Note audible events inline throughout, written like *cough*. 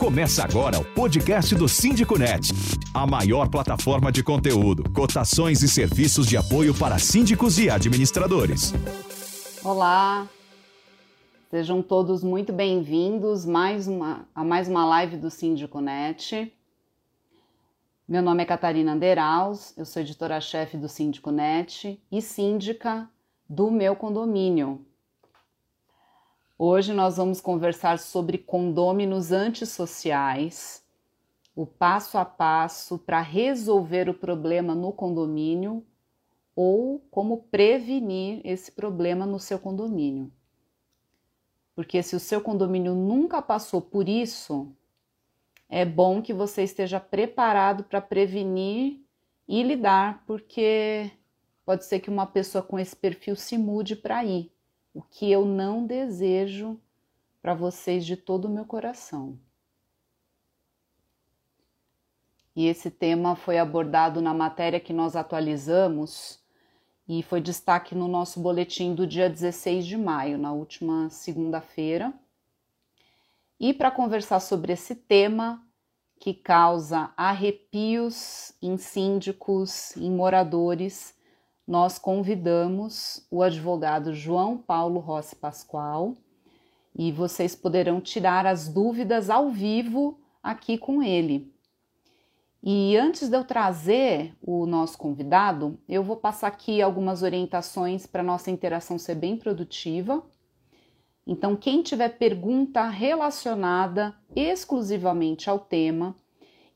Começa agora o podcast do Síndico Net, a maior plataforma de conteúdo, cotações e serviços de apoio para síndicos e administradores. Olá, sejam todos muito bem-vindos mais uma, a mais uma live do Síndico Net. Meu nome é Catarina Anderaus, eu sou editora-chefe do Síndico Net e síndica do meu condomínio, Hoje nós vamos conversar sobre condôminos antissociais, o passo a passo para resolver o problema no condomínio ou como prevenir esse problema no seu condomínio. Porque se o seu condomínio nunca passou por isso, é bom que você esteja preparado para prevenir e lidar, porque pode ser que uma pessoa com esse perfil se mude para ir o que eu não desejo para vocês de todo o meu coração. E esse tema foi abordado na matéria que nós atualizamos e foi destaque no nosso boletim do dia 16 de maio, na última segunda-feira. E para conversar sobre esse tema que causa arrepios em síndicos, em moradores, nós convidamos o advogado João Paulo Rossi Pascoal e vocês poderão tirar as dúvidas ao vivo aqui com ele. E antes de eu trazer o nosso convidado, eu vou passar aqui algumas orientações para nossa interação ser bem produtiva. Então, quem tiver pergunta relacionada exclusivamente ao tema,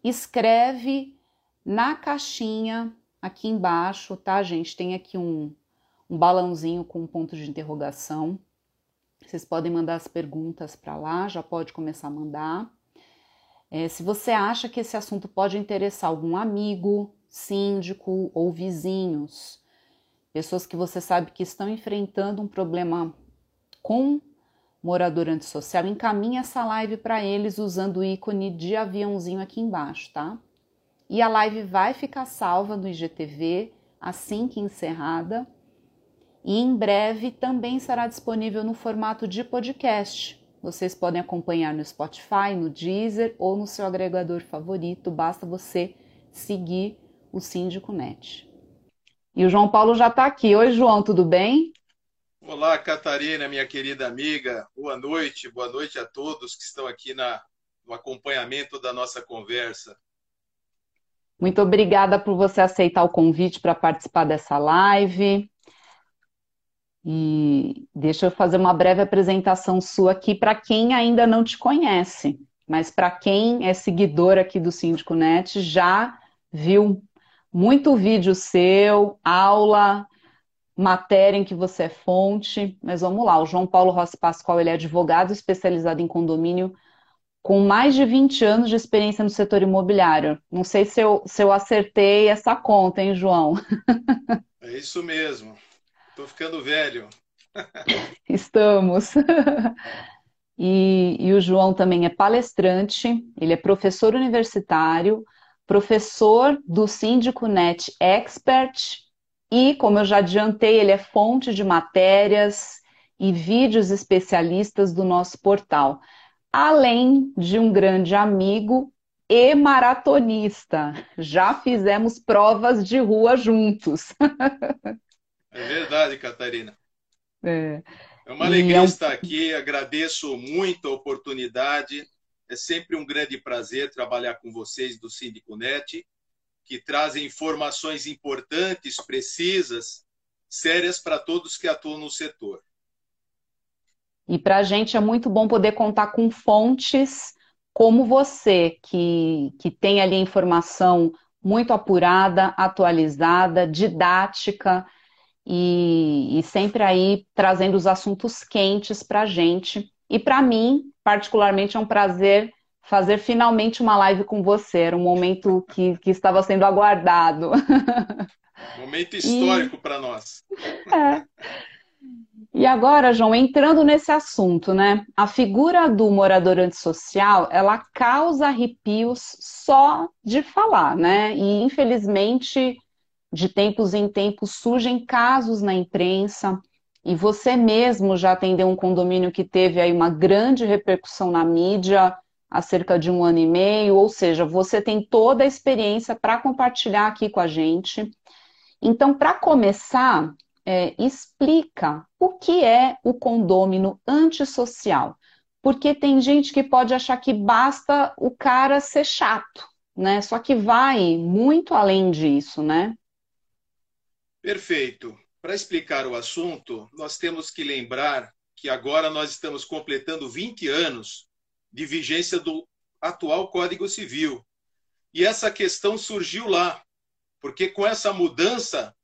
escreve na caixinha Aqui embaixo, tá, gente? Tem aqui um, um balãozinho com um ponto de interrogação. Vocês podem mandar as perguntas para lá, já pode começar a mandar. É, se você acha que esse assunto pode interessar algum amigo, síndico ou vizinhos, pessoas que você sabe que estão enfrentando um problema com morador antissocial, encaminhe essa live para eles usando o ícone de aviãozinho aqui embaixo, tá? E a live vai ficar salva no IGTV assim que encerrada. E em breve também será disponível no formato de podcast. Vocês podem acompanhar no Spotify, no Deezer ou no seu agregador favorito, basta você seguir o Síndico Net. E o João Paulo já está aqui. Oi, João, tudo bem? Olá, Catarina, minha querida amiga. Boa noite, boa noite a todos que estão aqui na, no acompanhamento da nossa conversa. Muito obrigada por você aceitar o convite para participar dessa live. E deixa eu fazer uma breve apresentação sua aqui para quem ainda não te conhece, mas para quem é seguidor aqui do Síndico Net já viu muito vídeo seu, aula, matéria em que você é fonte. Mas vamos lá, o João Paulo Rossi Pascoal ele é advogado especializado em condomínio com mais de 20 anos de experiência no setor imobiliário. Não sei se eu, se eu acertei essa conta, hein, João? É isso mesmo. Estou ficando velho. *laughs* Estamos. E, e, o João também é palestrante, ele é professor universitário, professor do Síndico Net Expert e, como eu já adiantei, ele é fonte de matérias e vídeos especialistas do nosso portal além de um grande amigo e maratonista. Já fizemos provas de rua juntos. É verdade, Catarina. É, é uma alegria é estar aqui, agradeço muito a oportunidade. É sempre um grande prazer trabalhar com vocês do Síndico Net, que trazem informações importantes, precisas, sérias para todos que atuam no setor. E para a gente é muito bom poder contar com fontes como você, que, que tem ali informação muito apurada, atualizada, didática e, e sempre aí trazendo os assuntos quentes para a gente. E para mim, particularmente, é um prazer fazer finalmente uma live com você. Era um momento que, que estava sendo aguardado. *laughs* Momento histórico e... para nós. É. E agora, João, entrando nesse assunto, né? A figura do morador antissocial, ela causa arrepios só de falar, né? E infelizmente, de tempos em tempos surgem casos na imprensa, e você mesmo já atendeu um condomínio que teve aí uma grande repercussão na mídia, há cerca de um ano e meio, ou seja, você tem toda a experiência para compartilhar aqui com a gente. Então, para começar, é, explica o que é o condômino antissocial. Porque tem gente que pode achar que basta o cara ser chato, né? Só que vai muito além disso, né? Perfeito. Para explicar o assunto, nós temos que lembrar que agora nós estamos completando 20 anos de vigência do atual Código Civil. E essa questão surgiu lá, porque com essa mudança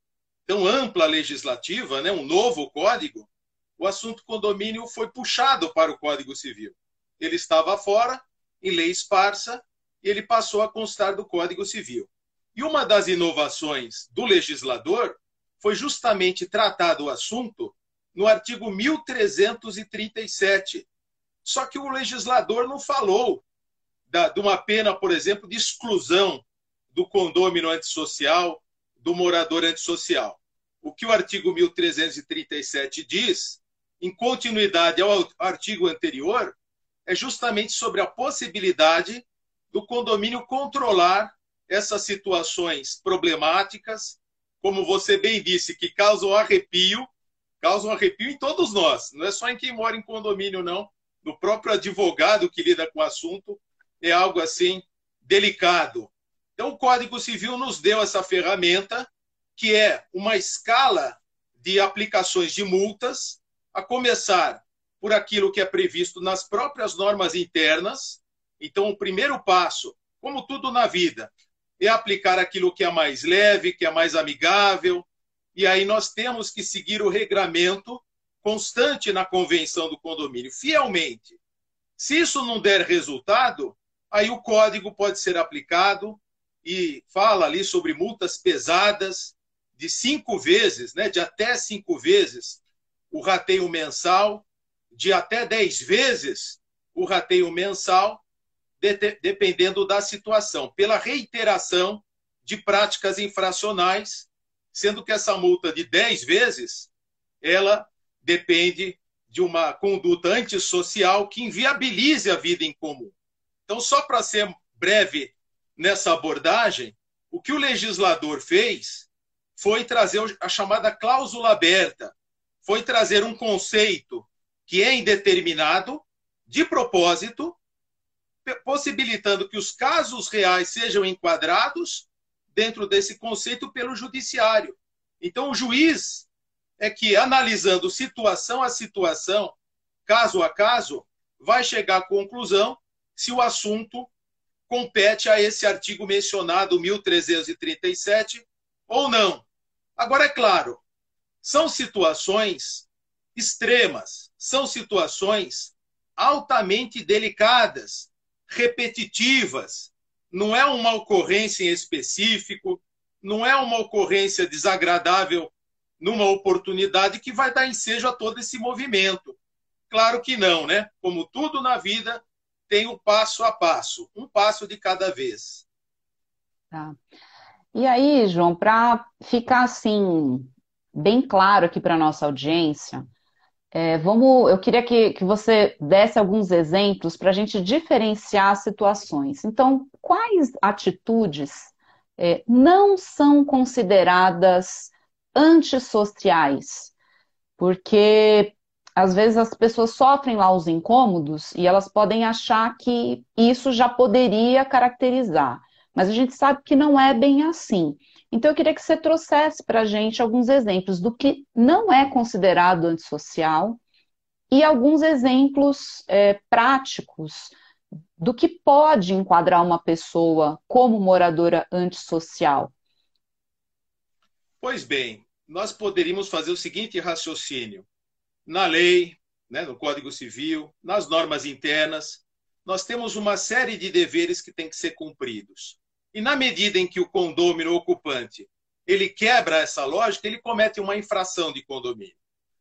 tão ampla legislativa, né, um novo código, o assunto condomínio foi puxado para o Código Civil. Ele estava fora, em lei esparsa, e ele passou a constar do Código Civil. E uma das inovações do legislador foi justamente tratar o assunto no artigo 1337, só que o legislador não falou da, de uma pena, por exemplo, de exclusão do condômino antissocial, do morador antissocial. O que o artigo 1337 diz, em continuidade ao artigo anterior, é justamente sobre a possibilidade do condomínio controlar essas situações problemáticas, como você bem disse, que causam arrepio, causam arrepio em todos nós, não é só em quem mora em condomínio, não do próprio advogado que lida com o assunto, é algo assim delicado. Então, o Código Civil nos deu essa ferramenta, que é uma escala de aplicações de multas, a começar por aquilo que é previsto nas próprias normas internas. Então, o primeiro passo, como tudo na vida, é aplicar aquilo que é mais leve, que é mais amigável. E aí nós temos que seguir o regramento constante na convenção do condomínio, fielmente. Se isso não der resultado, aí o código pode ser aplicado e fala ali sobre multas pesadas de cinco vezes, né, de até cinco vezes o rateio mensal, de até dez vezes o rateio mensal, de, dependendo da situação, pela reiteração de práticas infracionais, sendo que essa multa de dez vezes ela depende de uma conduta antissocial que inviabilize a vida em comum. Então, só para ser breve nessa abordagem, o que o legislador fez foi trazer a chamada cláusula aberta, foi trazer um conceito que é indeterminado, de propósito, possibilitando que os casos reais sejam enquadrados dentro desse conceito pelo judiciário. Então, o juiz é que, analisando situação a situação, caso a caso, vai chegar à conclusão se o assunto compete a esse artigo mencionado, 1337, ou não. Agora, é claro, são situações extremas, são situações altamente delicadas, repetitivas. Não é uma ocorrência em específico, não é uma ocorrência desagradável numa oportunidade que vai dar ensejo a todo esse movimento. Claro que não, né? Como tudo na vida, tem um passo a passo, um passo de cada vez. Tá. E aí, João, para ficar assim bem claro aqui para nossa audiência, é, vamos, eu queria que, que você desse alguns exemplos para a gente diferenciar situações. Então, quais atitudes é, não são consideradas antissociais, porque às vezes as pessoas sofrem lá os incômodos e elas podem achar que isso já poderia caracterizar, mas a gente sabe que não é bem assim. Então eu queria que você trouxesse para a gente alguns exemplos do que não é considerado antissocial e alguns exemplos é, práticos do que pode enquadrar uma pessoa como moradora antissocial. Pois bem, nós poderíamos fazer o seguinte raciocínio. Na lei, né, no Código Civil, nas normas internas, nós temos uma série de deveres que têm que ser cumpridos. E na medida em que o condômino ocupante ele quebra essa lógica, ele comete uma infração de condomínio.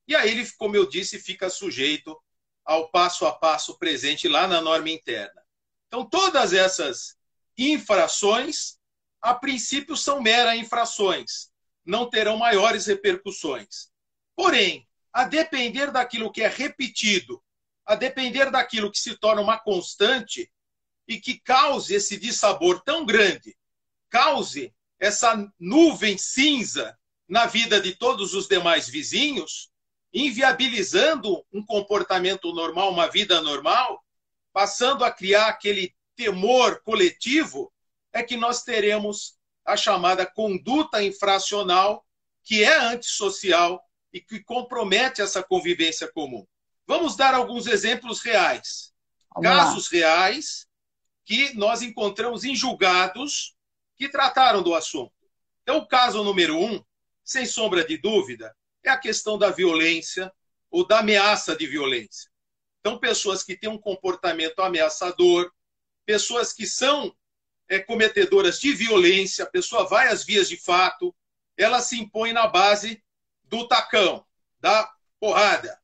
E aí ele, como eu disse, fica sujeito ao passo a passo presente lá na norma interna. Então, todas essas infrações, a princípio, são meras infrações não terão maiores repercussões. Porém, a depender daquilo que é repetido, a depender daquilo que se torna uma constante, e que cause esse dissabor tão grande, cause essa nuvem cinza na vida de todos os demais vizinhos, inviabilizando um comportamento normal, uma vida normal, passando a criar aquele temor coletivo, é que nós teremos a chamada conduta infracional, que é antissocial e que compromete essa convivência comum. Vamos dar alguns exemplos reais. Vamos Casos lá. reais que nós encontramos em julgados que trataram do assunto. Então, o caso número um, sem sombra de dúvida, é a questão da violência ou da ameaça de violência. Então, pessoas que têm um comportamento ameaçador, pessoas que são é, cometedoras de violência, a pessoa vai às vias de fato, ela se impõe na base do tacão, da porrada.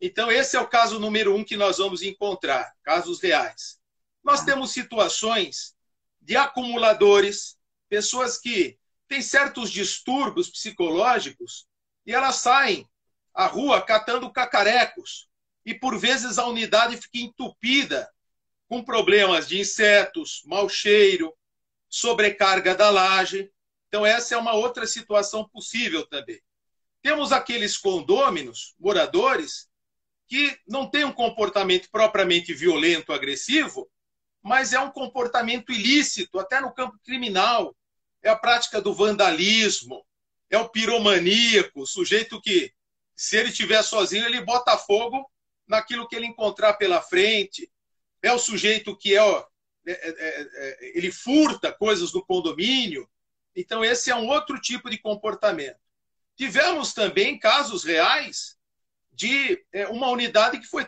Então, esse é o caso número um que nós vamos encontrar, casos reais. Nós temos situações de acumuladores, pessoas que têm certos distúrbios psicológicos e elas saem à rua catando cacarecos. E, por vezes, a unidade fica entupida com problemas de insetos, mau cheiro, sobrecarga da laje. Então, essa é uma outra situação possível também. Temos aqueles condôminos, moradores, que não têm um comportamento propriamente violento, agressivo, mas é um comportamento ilícito, até no campo criminal. É a prática do vandalismo, é o piromaníaco, o sujeito que, se ele estiver sozinho, ele bota fogo naquilo que ele encontrar pela frente. É o sujeito que é, é, é, é ele furta coisas do condomínio. Então, esse é um outro tipo de comportamento. Tivemos também casos reais de é, uma unidade que foi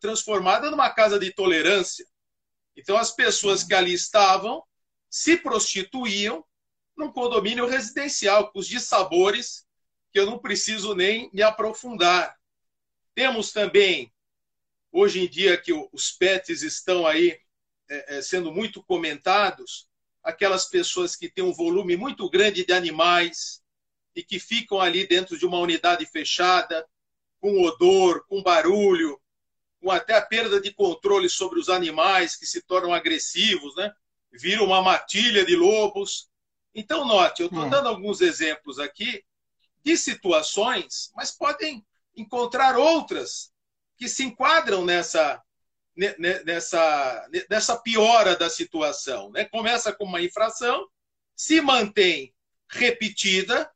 transformada numa casa de tolerância. Então, as pessoas que ali estavam se prostituíam num condomínio residencial, com os dissabores que eu não preciso nem me aprofundar. Temos também, hoje em dia, que os pets estão aí é, sendo muito comentados, aquelas pessoas que têm um volume muito grande de animais, e que ficam ali dentro de uma unidade fechada, com odor, com barulho, com até a perda de controle sobre os animais que se tornam agressivos, né? Viram uma matilha de lobos. Então, note, eu estou é. dando alguns exemplos aqui de situações, mas podem encontrar outras que se enquadram nessa, nessa, nessa piora da situação. Né? Começa com uma infração, se mantém repetida,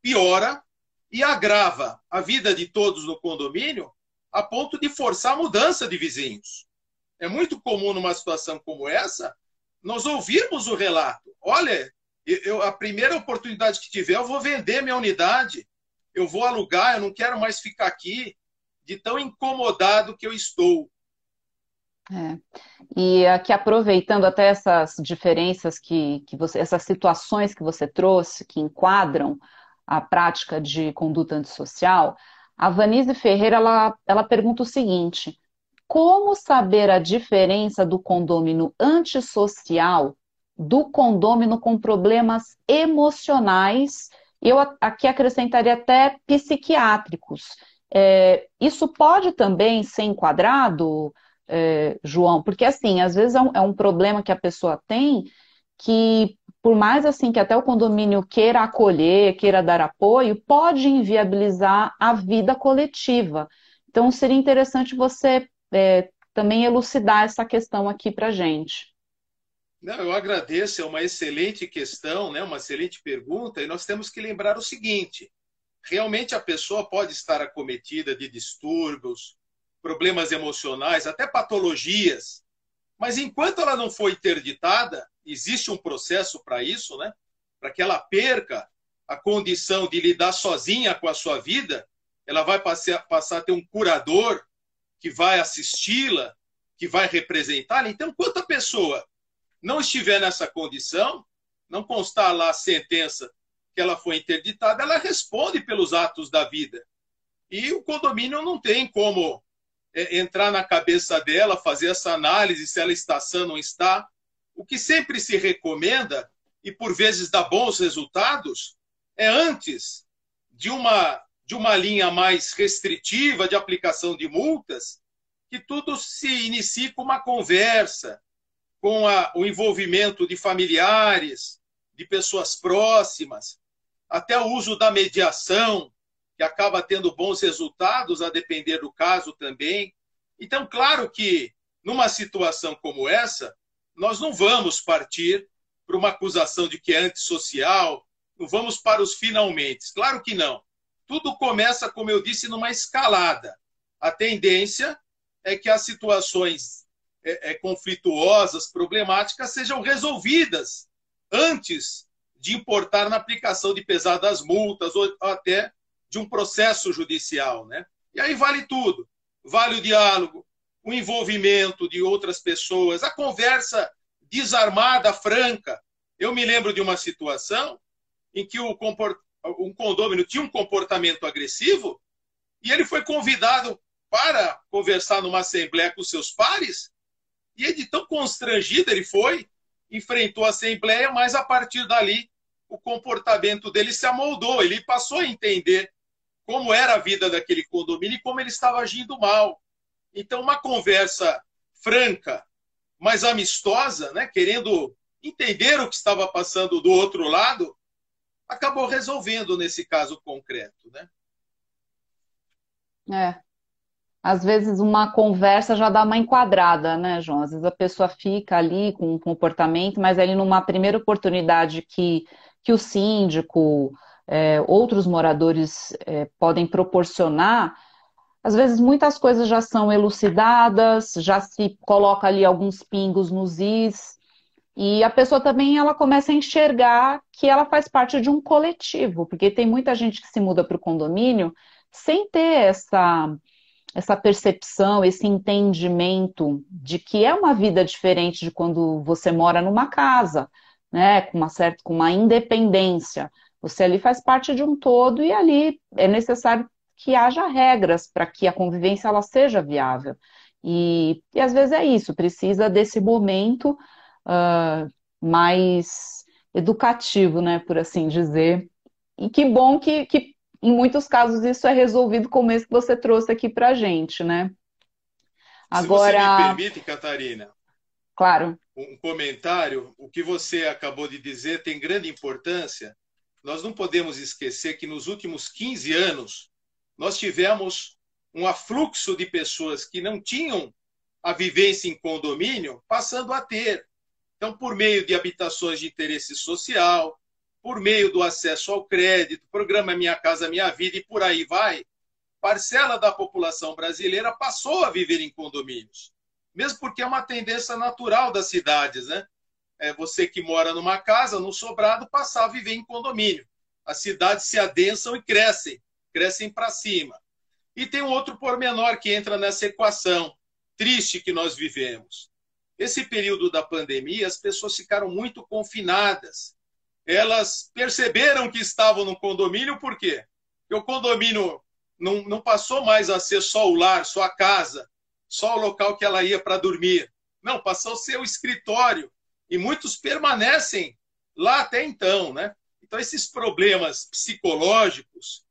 piora e agrava a vida de todos no condomínio a ponto de forçar a mudança de vizinhos. É muito comum numa situação como essa nós ouvirmos o relato. Olha, eu, a primeira oportunidade que tiver, eu vou vender minha unidade, eu vou alugar, eu não quero mais ficar aqui, de tão incomodado que eu estou. É. E aqui aproveitando até essas diferenças que, que você, essas situações que você trouxe, que enquadram a prática de conduta antissocial, a Vanise Ferreira ela, ela pergunta o seguinte: como saber a diferença do condômino antissocial do condômino com problemas emocionais? Eu aqui acrescentaria até psiquiátricos. É, isso pode também ser enquadrado, é, João? Porque, assim, às vezes é um, é um problema que a pessoa tem que, por mais assim que até o condomínio queira acolher, queira dar apoio, pode inviabilizar a vida coletiva. Então, seria interessante você é, também elucidar essa questão aqui para gente. Não, eu agradeço, é uma excelente questão, né? uma excelente pergunta, e nós temos que lembrar o seguinte: realmente a pessoa pode estar acometida de distúrbios, problemas emocionais, até patologias. Mas enquanto ela não for interditada, existe um processo para isso, né? Para que ela perca a condição de lidar sozinha com a sua vida, ela vai passar, passar a ter um curador que vai assisti-la, que vai representá-la. Então, enquanto a pessoa não estiver nessa condição, não constar lá a sentença que ela foi interditada, ela responde pelos atos da vida. E o condomínio não tem como entrar na cabeça dela, fazer essa análise se ela está sã ou não está. O que sempre se recomenda, e por vezes dá bons resultados, é antes de uma, de uma linha mais restritiva de aplicação de multas, que tudo se inicie com uma conversa, com a, o envolvimento de familiares, de pessoas próximas, até o uso da mediação, que acaba tendo bons resultados, a depender do caso também. Então, claro que numa situação como essa, nós não vamos partir para uma acusação de que é antissocial, não vamos para os finalmente. Claro que não. Tudo começa, como eu disse, numa escalada. A tendência é que as situações é, é, conflituosas, problemáticas, sejam resolvidas antes de importar na aplicação de pesadas multas ou até de um processo judicial. Né? E aí vale tudo. Vale o diálogo, o envolvimento de outras pessoas, a conversa desarmada, franca. Eu me lembro de uma situação em que comport... um condômino tinha um comportamento agressivo e ele foi convidado para conversar numa assembleia com seus pares e ele, tão constrangido, ele foi, enfrentou a assembleia, mas a partir dali o comportamento dele se amoldou, ele passou a entender como era a vida daquele condomínio e como ele estava agindo mal. Então, uma conversa franca, mais amistosa, né, querendo entender o que estava passando do outro lado, acabou resolvendo nesse caso concreto, né? É. Às vezes uma conversa já dá uma enquadrada, né, João? Às vezes a pessoa fica ali com um comportamento, mas ali numa primeira oportunidade que, que o síndico, é, outros moradores é, podem proporcionar, às vezes muitas coisas já são elucidadas, já se coloca ali alguns pingos nos is, e a pessoa também ela começa a enxergar que ela faz parte de um coletivo, porque tem muita gente que se muda para o condomínio sem ter essa, essa percepção, esse entendimento de que é uma vida diferente de quando você mora numa casa, né, com uma certa, com uma independência. Você ali faz parte de um todo e ali é necessário que haja regras para que a convivência ela seja viável. E, e às vezes é isso, precisa desse momento uh, mais educativo, né, por assim dizer. E que bom que, que em muitos casos isso é resolvido como esse que você trouxe aqui para a gente, né? Agora... Se você me permite, Catarina. Claro. Um comentário. O que você acabou de dizer tem grande importância. Nós não podemos esquecer que nos últimos 15 anos nós tivemos um afluxo de pessoas que não tinham a vivência em condomínio passando a ter. Então, por meio de habitações de interesse social, por meio do acesso ao crédito, programa Minha Casa Minha Vida e por aí vai, parcela da população brasileira passou a viver em condomínios. Mesmo porque é uma tendência natural das cidades, né? É você que mora numa casa, no sobrado, passar a viver em condomínio. As cidades se adensam e crescem crescem para cima. E tem um outro pormenor que entra nessa equação triste que nós vivemos. Esse período da pandemia, as pessoas ficaram muito confinadas. Elas perceberam que estavam no condomínio, por quê? Porque o condomínio não, não passou mais a ser só o lar, só a casa, só o local que ela ia para dormir. Não, passou a ser o escritório. E muitos permanecem lá até então, né? Então, esses problemas psicológicos,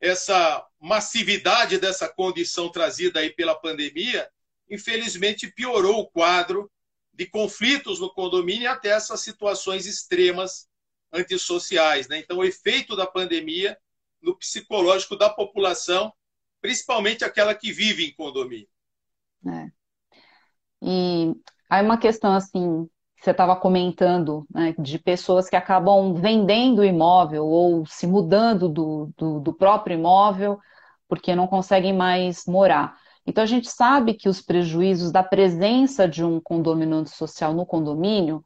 essa massividade dessa condição trazida aí pela pandemia, infelizmente piorou o quadro de conflitos no condomínio e até essas situações extremas antissociais. Né? Então, o efeito da pandemia no psicológico da população, principalmente aquela que vive em condomínio. É. E aí uma questão assim, você estava comentando, né, de pessoas que acabam vendendo o imóvel ou se mudando do, do, do, próprio imóvel porque não conseguem mais morar. Então, a gente sabe que os prejuízos da presença de um condomínio social no condomínio,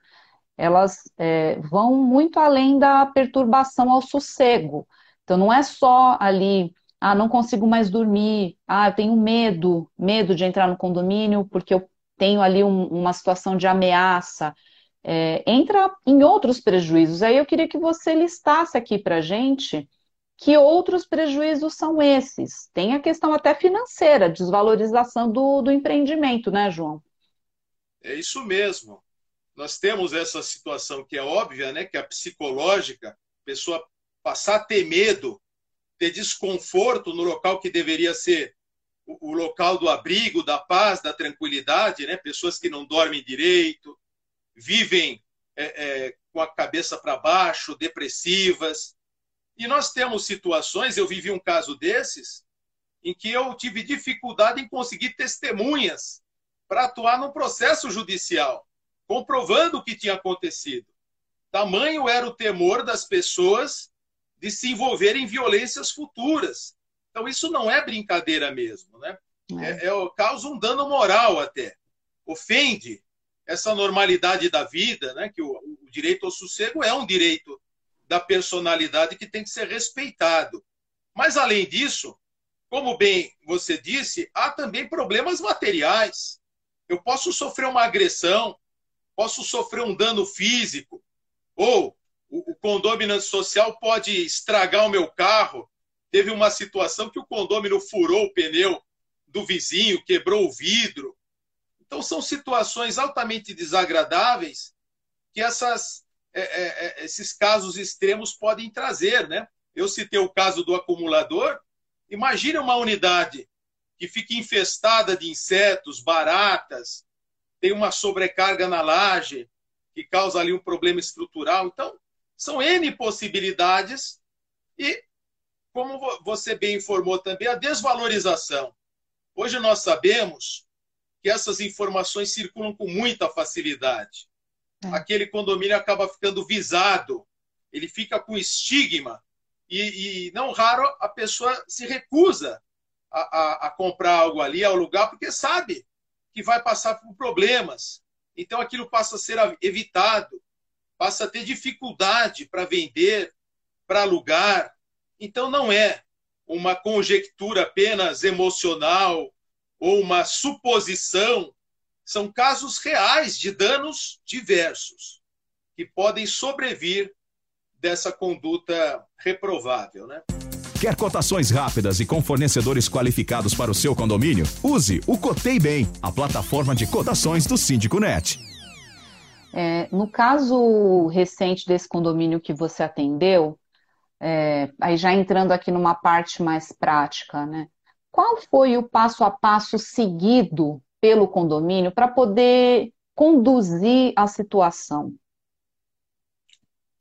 elas é, vão muito além da perturbação ao sossego. Então, não é só ali, ah, não consigo mais dormir, ah, eu tenho medo, medo de entrar no condomínio porque eu tenho ali um, uma situação de ameaça, é, entra em outros prejuízos. Aí eu queria que você listasse aqui para gente que outros prejuízos são esses. Tem a questão até financeira, desvalorização do, do empreendimento, né, João? É isso mesmo. Nós temos essa situação que é óbvia, né, que é a psicológica, pessoa passar a ter medo, ter desconforto no local que deveria ser o, local do abrigo, da paz, da tranquilidade, né? Pessoas que não dormem direito, vivem é, é, com a cabeça para baixo, depressivas. E nós temos situações, eu vivi um caso desses, em que eu tive dificuldade em conseguir testemunhas para atuar num processo judicial, comprovando o que tinha acontecido. Tamanho era o temor das pessoas de se envolver em violências futuras. Então, isso não é brincadeira mesmo. Né? É. É, é, causa um dano moral até. Ofende essa normalidade da vida, né? que o, o direito ao sossego é um direito da personalidade que tem que ser respeitado. Mas, além disso, como bem você disse, há também problemas materiais. Eu posso sofrer uma agressão, posso sofrer um dano físico, ou o, o condomínio social pode estragar o meu carro. Teve uma situação que o condomínio furou o pneu do vizinho, quebrou o vidro. Então, são situações altamente desagradáveis que essas, é, é, é, esses casos extremos podem trazer. Né? Eu citei o caso do acumulador. Imagine uma unidade que fica infestada de insetos, baratas, tem uma sobrecarga na laje, que causa ali um problema estrutural. Então, são N possibilidades e, como você bem informou também, a desvalorização. Hoje nós sabemos que essas informações circulam com muita facilidade. É. Aquele condomínio acaba ficando visado, ele fica com estigma, e, e não raro a pessoa se recusa a, a, a comprar algo ali, ao lugar, porque sabe que vai passar por problemas. Então aquilo passa a ser evitado, passa a ter dificuldade para vender, para alugar. Então não é uma conjectura apenas emocional ou uma suposição, são casos reais de danos diversos que podem sobrevir dessa conduta reprovável, né? Quer cotações rápidas e com fornecedores qualificados para o seu condomínio? Use o Cotei Bem, a plataforma de cotações do Síndico Net. É, no caso recente desse condomínio que você atendeu, é, aí já entrando aqui numa parte mais prática, né? Qual foi o passo a passo seguido pelo condomínio para poder conduzir a situação?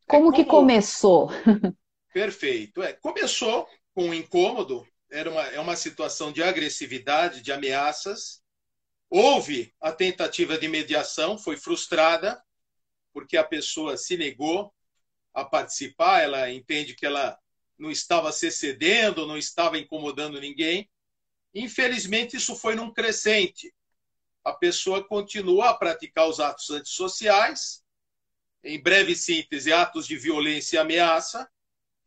Como, é como... que começou? *laughs* Perfeito. É, começou com um incômodo, era uma, é uma situação de agressividade, de ameaças. Houve a tentativa de mediação, foi frustrada, porque a pessoa se negou a participar, ela entende que ela não estava se cedendo, não estava incomodando ninguém. Infelizmente, isso foi num crescente. A pessoa continua a praticar os atos antissociais, em breve síntese, atos de violência e ameaça,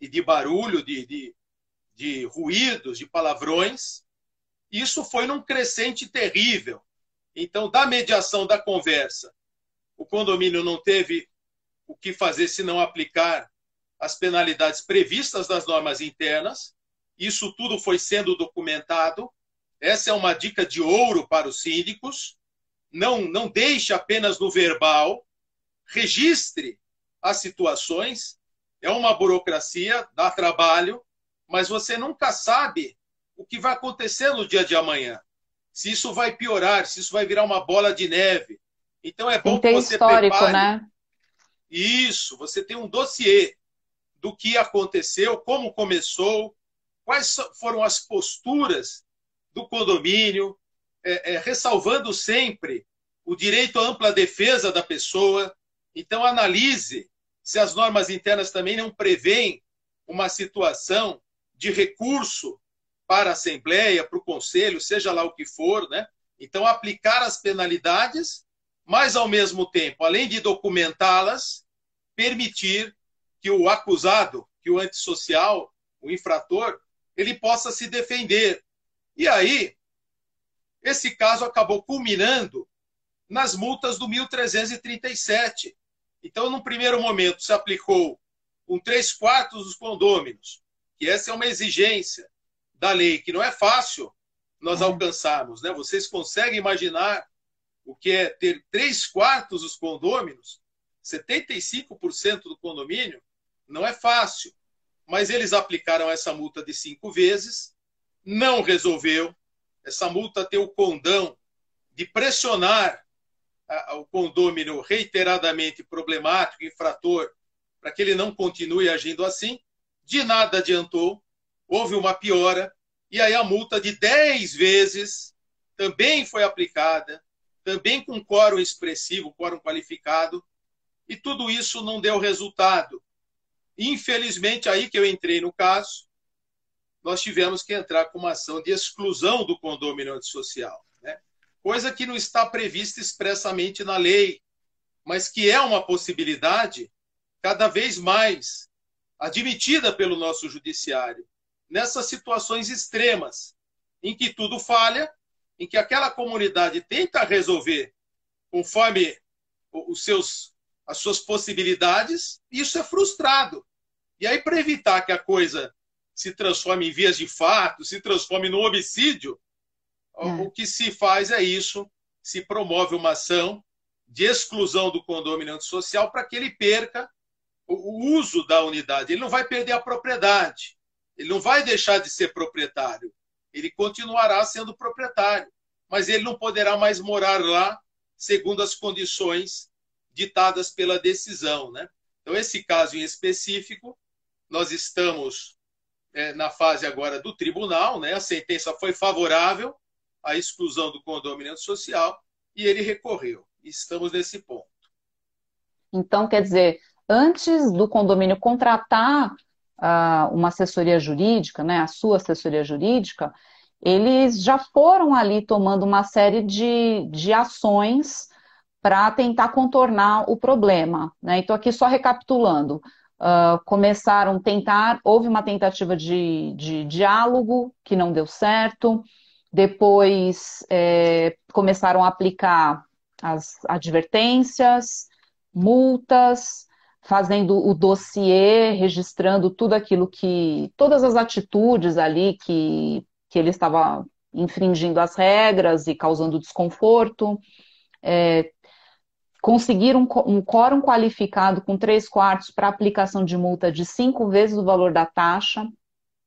e de barulho, de, de, de ruídos, de palavrões. Isso foi num crescente terrível. Então, da mediação da conversa, o condomínio não teve o que fazer se não aplicar as penalidades previstas das normas internas. Isso tudo foi sendo documentado. Essa é uma dica de ouro para os síndicos. Não, não deixe apenas no verbal, registre as situações. É uma burocracia, dá trabalho, mas você nunca sabe o que vai acontecer no dia de amanhã. Se isso vai piorar, se isso vai virar uma bola de neve. Então é bom que você histórico, prepare. Né? Isso, você tem um dossiê do que aconteceu, como começou, quais foram as posturas do condomínio, é, é, ressalvando sempre o direito à ampla defesa da pessoa. Então, analise se as normas internas também não prevêem uma situação de recurso para a Assembleia, para o Conselho, seja lá o que for, né? Então, aplicar as penalidades, mas, ao mesmo tempo, além de documentá-las, permitir que o acusado, que o antissocial, o infrator, ele possa se defender, e aí, esse caso acabou culminando nas multas do 1337. Então, no primeiro momento, se aplicou com três quartos dos condôminos, que essa é uma exigência da lei, que não é fácil nós é. alcançarmos. Né? Vocês conseguem imaginar o que é ter três quartos dos condôminos, 75% do condomínio? Não é fácil. Mas eles aplicaram essa multa de cinco vezes não resolveu essa multa tem o condão de pressionar o condômino reiteradamente problemático, infrator, para que ele não continue agindo assim. De nada adiantou, houve uma piora, e aí a multa de 10 vezes também foi aplicada, também com quórum expressivo, quórum qualificado, e tudo isso não deu resultado. Infelizmente, aí que eu entrei no caso, nós tivemos que entrar com uma ação de exclusão do condomínio antissocial coisa que não está prevista expressamente na lei, mas que é uma possibilidade cada vez mais admitida pelo nosso judiciário nessas situações extremas em que tudo falha, em que aquela comunidade tenta resolver conforme os seus as suas possibilidades, isso é frustrado. E aí para evitar que a coisa se transforme em vias de fato, se transforme no homicídio, é. O que se faz é isso: se promove uma ação de exclusão do condomínio antissocial para que ele perca o uso da unidade. Ele não vai perder a propriedade, ele não vai deixar de ser proprietário, ele continuará sendo proprietário, mas ele não poderá mais morar lá segundo as condições ditadas pela decisão. Né? Então, esse caso em específico, nós estamos é, na fase agora do tribunal, né? a sentença foi favorável, a exclusão do condomínio social e ele recorreu. Estamos nesse ponto. Então, quer dizer, antes do condomínio contratar uh, uma assessoria jurídica, né, a sua assessoria jurídica, eles já foram ali tomando uma série de, de ações para tentar contornar o problema. Né? Então, aqui só recapitulando. Uh, começaram a tentar, houve uma tentativa de, de diálogo que não deu certo, depois é, começaram a aplicar as advertências, multas, fazendo o dossiê, registrando tudo aquilo que. todas as atitudes ali que, que ele estava infringindo as regras e causando desconforto. É, conseguir um, um quórum qualificado com três quartos para aplicação de multa de cinco vezes o valor da taxa,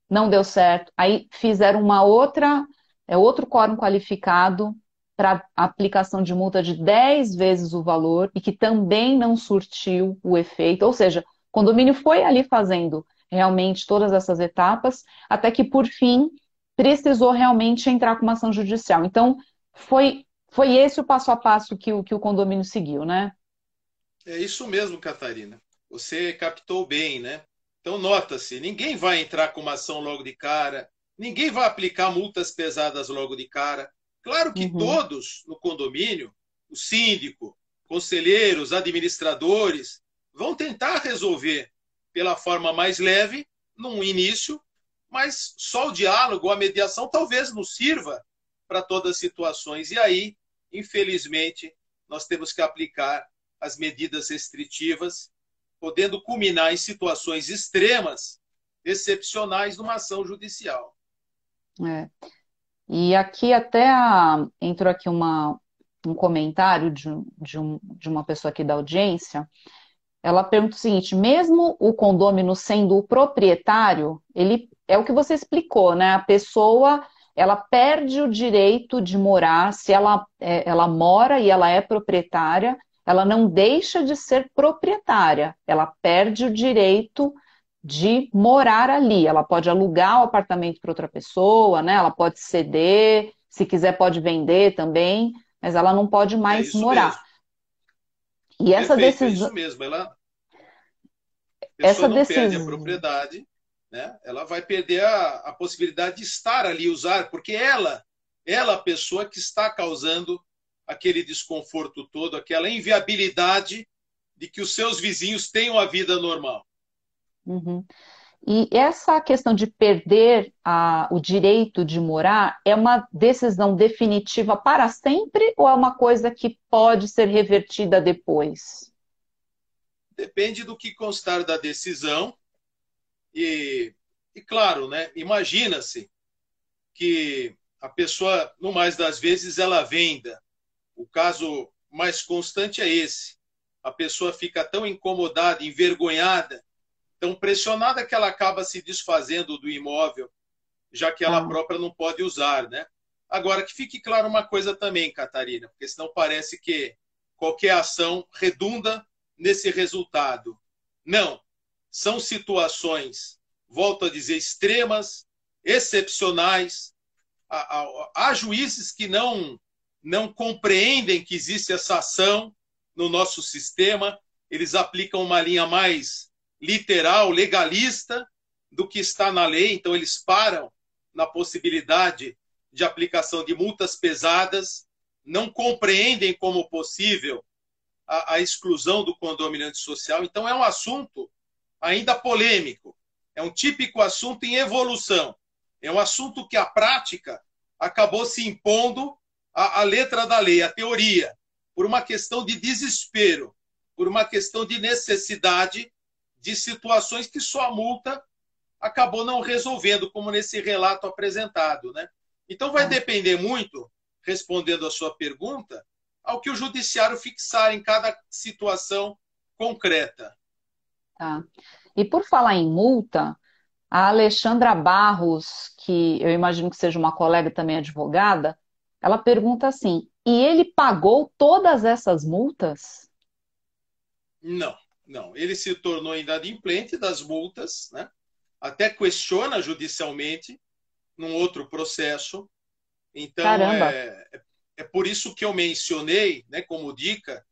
não deu certo. Aí fizeram uma outra é outro quórum qualificado para aplicação de multa de 10 vezes o valor e que também não surtiu o efeito. Ou seja, o condomínio foi ali fazendo realmente todas essas etapas, até que, por fim, precisou realmente entrar com uma ação judicial. Então, foi, foi esse o passo a passo que o, que o condomínio seguiu, né? É isso mesmo, Catarina. Você captou bem, né? Então, nota-se, ninguém vai entrar com uma ação logo de cara, Ninguém vai aplicar multas pesadas logo de cara. Claro que uhum. todos no condomínio, o síndico, conselheiros, administradores, vão tentar resolver pela forma mais leve, num início, mas só o diálogo, a mediação talvez nos sirva para todas as situações. E aí, infelizmente, nós temos que aplicar as medidas restritivas, podendo culminar em situações extremas, excepcionais, numa ação judicial. É. E aqui até a, entrou aqui uma, um comentário de, de, um, de uma pessoa aqui da audiência. Ela pergunta o seguinte: mesmo o condômino sendo o proprietário, ele é o que você explicou, né? A pessoa ela perde o direito de morar, se ela, é, ela mora e ela é proprietária, ela não deixa de ser proprietária, ela perde o direito de morar ali. Ela pode alugar o apartamento para outra pessoa, né? Ela pode ceder, se quiser pode vender também, mas ela não pode mais é morar. Mesmo. E essa decisão. É isso mesmo, ela. A essa não decisão... perde a propriedade, né? Ela vai perder a, a possibilidade de estar ali, usar, porque ela, ela a pessoa que está causando aquele desconforto todo, aquela inviabilidade de que os seus vizinhos tenham a vida normal. Uhum. E essa questão de perder a, o direito de morar é uma decisão definitiva para sempre ou é uma coisa que pode ser revertida depois? Depende do que constar da decisão. E, e claro, né, imagina-se que a pessoa, no mais das vezes, ela venda. O caso mais constante é esse. A pessoa fica tão incomodada, envergonhada, tão pressionada que ela acaba se desfazendo do imóvel, já que ela ah. própria não pode usar, né? Agora, que fique claro uma coisa também, Catarina, porque senão parece que qualquer ação redunda nesse resultado. Não. São situações, volto a dizer, extremas, excepcionais. Há, há, há juízes que não, não compreendem que existe essa ação no nosso sistema, eles aplicam uma linha mais literal, legalista, do que está na lei, então eles param na possibilidade de aplicação de multas pesadas, não compreendem como possível a, a exclusão do condomínio antissocial. Então é um assunto ainda polêmico, é um típico assunto em evolução, é um assunto que a prática acabou se impondo à, letra da lei, à teoria, por uma questão de desespero, por uma questão de necessidade de situações que só a multa acabou não resolvendo, como nesse relato apresentado. Né? Então, vai é. depender muito, respondendo a sua pergunta, ao que o judiciário fixar em cada situação concreta. Tá. E por falar em multa, a Alexandra Barros, que eu imagino que seja uma colega também advogada, ela pergunta assim: e ele pagou todas essas multas? Não, não. Ele se tornou inadimplente das multas, né? até questiona judicialmente num outro processo. Então, é, é, é, por isso que eu mencionei, né, como dica,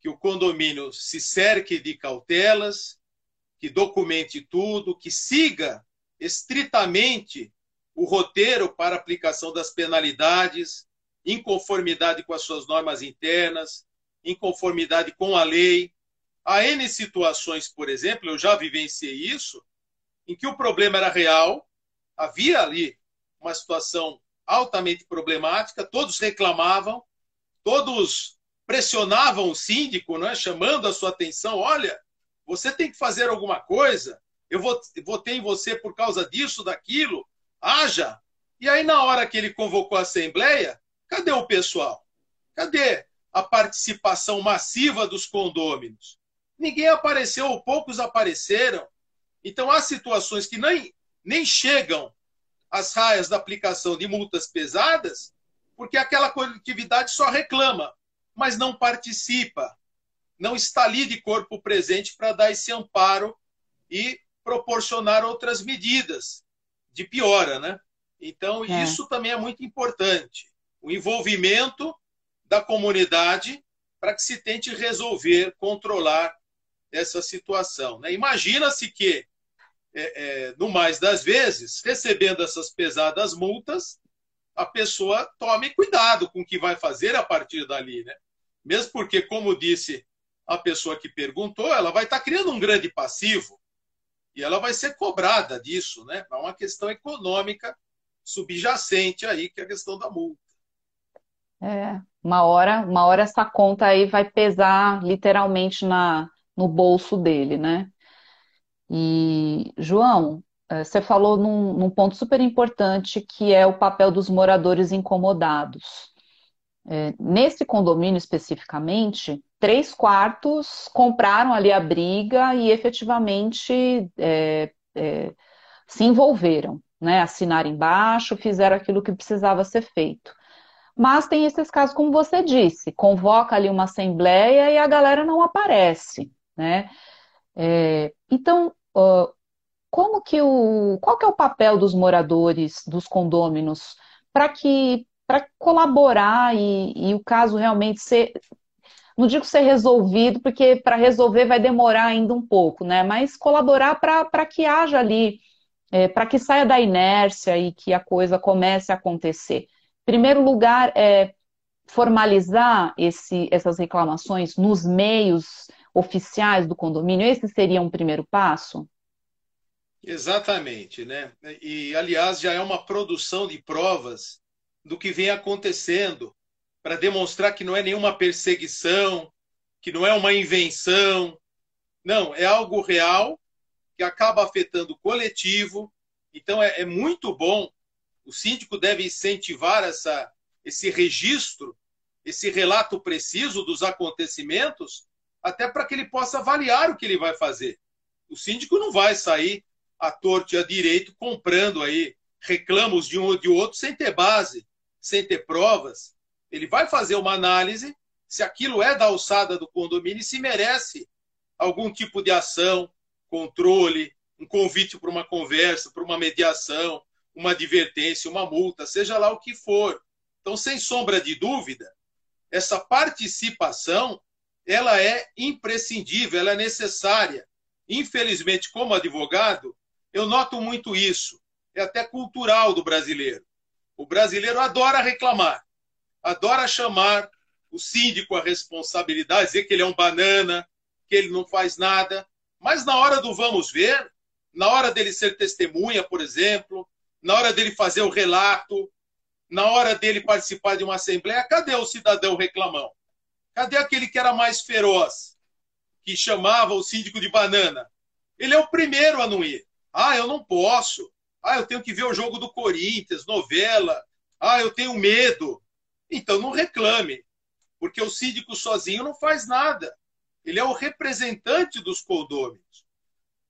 que o condomínio se cerque de cautelas, que documente tudo, que siga estritamente o roteiro para aplicação das penalidades, em conformidade com as suas normas internas, em conformidade com a lei. Há N situações, por exemplo, eu já vivenciei isso, em que o problema era real, havia ali uma situação altamente problemática, todos reclamavam, todos pressionavam o síndico, né, chamando a sua atenção: olha, você tem que fazer alguma coisa, eu votei em você por causa disso, daquilo, haja. E aí, na hora que ele convocou a Assembleia, cadê o pessoal? Cadê a participação massiva dos condôminos? Ninguém apareceu, ou poucos apareceram. Então, há situações que nem, nem chegam às raias da aplicação de multas pesadas, porque aquela coletividade só reclama, mas não participa, não está ali de corpo presente para dar esse amparo e proporcionar outras medidas de piora, né? Então, é. isso também é muito importante. O envolvimento da comunidade para que se tente resolver, controlar essa situação. Né? Imagina-se que é, é, no mais das vezes, recebendo essas pesadas multas, a pessoa tome cuidado com o que vai fazer a partir dali, né? Mesmo porque, como disse a pessoa que perguntou, ela vai estar criando um grande passivo e ela vai ser cobrada disso, né? É uma questão econômica subjacente aí, que é a questão da multa. É, uma hora, uma hora essa conta aí vai pesar literalmente na, no bolso dele, né? E, João, eh, você falou num, num ponto super importante que é o papel dos moradores incomodados. É, nesse condomínio especificamente, três quartos compraram ali a briga e efetivamente é, é, se envolveram, né? Assinaram embaixo, fizeram aquilo que precisava ser feito. Mas tem esses casos, como você disse, convoca ali uma assembleia e a galera não aparece, né? É, então, uh, como que o, qual que é o papel dos moradores dos condôminos para que para colaborar e, e, o caso realmente ser, não digo ser resolvido, porque para resolver vai demorar ainda um pouco, né? Mas colaborar para que haja ali, é, para que saia da inércia e que a coisa comece a acontecer. Primeiro lugar, é formalizar esse, essas reclamações nos meios oficiais do condomínio? Esse seria um primeiro passo? Exatamente, né? E, aliás, já é uma produção de provas do que vem acontecendo para demonstrar que não é nenhuma perseguição, que não é uma invenção. Não, é algo real que acaba afetando o coletivo. Então, é, é muito bom. O síndico deve incentivar essa, esse registro, esse relato preciso dos acontecimentos, até para que ele possa avaliar o que ele vai fazer. O síndico não vai sair à torta e à direito comprando aí reclamos de um ou de outro sem ter base. sem ter provas, ele vai fazer uma análise se aquilo é da alçada do condomínio e se merece algum tipo de ação, controle, um convite para uma conversa, para uma mediação, uma advertência, uma multa, seja lá o que for. Então, sem sombra de dúvida, essa participação ela é imprescindível, ela é necessária. Infelizmente, como advogado, eu noto muito isso. É até cultural do brasileiro. O brasileiro adora reclamar, adora chamar o síndico a responsabilidade, dizer que ele é um banana, que ele não faz nada. Mas na hora do vamos ver, na hora dele ser testemunha, por exemplo, na hora dele fazer o relato, na hora dele participar de uma assembleia, cadê o cidadão reclamão? Cadê aquele que era mais feroz, que chamava o síndico de banana? Ele é o primeiro a não ir. Ah, eu não posso. Ah, eu tenho que ver o jogo do Corinthians, novela. Ah, eu tenho medo. Então não reclame, porque o síndico sozinho não faz nada. Ele é o representante dos condôminos.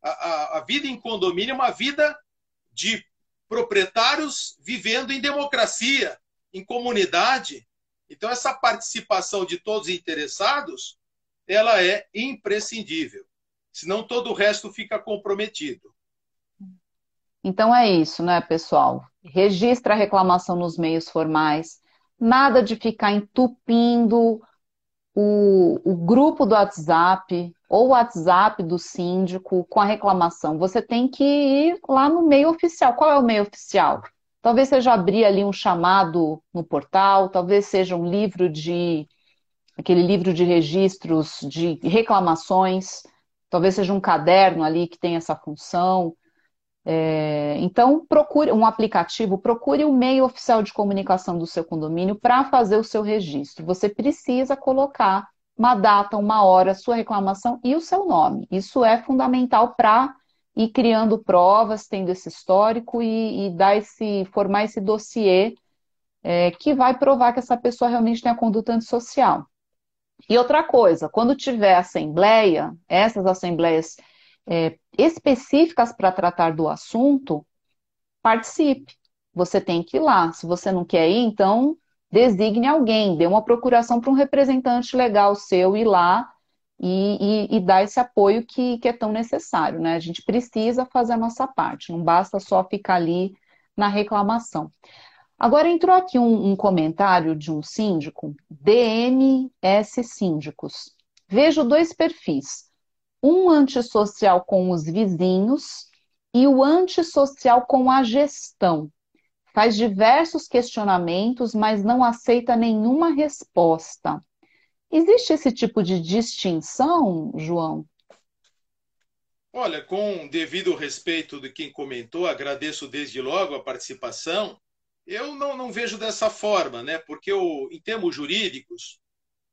A, a, a vida em condomínio é uma vida de proprietários vivendo em democracia, em comunidade. Então, essa participação de todos os interessados, ela é imprescindível. Senão, todo o resto fica comprometido. Então é isso, né, pessoal? Registra a reclamação nos meios formais. Nada de ficar entupindo o, o grupo do WhatsApp ou o WhatsApp do síndico com a reclamação. Você tem que ir lá no meio oficial. Qual é o meio oficial? Talvez seja abrir ali um chamado no portal, talvez seja um livro de aquele livro de registros de reclamações, talvez seja um caderno ali que tem essa função. É, então, procure um aplicativo, procure o meio oficial de comunicação do seu condomínio para fazer o seu registro. Você precisa colocar uma data, uma hora, sua reclamação e o seu nome. Isso é fundamental para ir criando provas, tendo esse histórico e, e dar esse, formar esse dossiê é, que vai provar que essa pessoa realmente tem a conduta antissocial. E outra coisa, quando tiver assembleia, essas assembleias é, específicas para tratar do assunto, participe. Você tem que ir lá. Se você não quer ir, então designe alguém, dê uma procuração para um representante legal seu ir lá e, e, e dar esse apoio que, que, é tão necessário, né? A gente precisa fazer a nossa parte, não basta só ficar ali na reclamação. Agora entrou aqui um, um comentário de um síndico, DMS Síndicos. Vejo dois perfis um antissocial com os vizinhos e o antissocial com a gestão. Faz diversos questionamentos, mas não aceita nenhuma resposta. Existe esse tipo de distinção, João? Olha, com devido respeito de quem comentou, agradeço desde logo a participação. Eu não, não vejo dessa forma, né? Porque em termos jurídicos,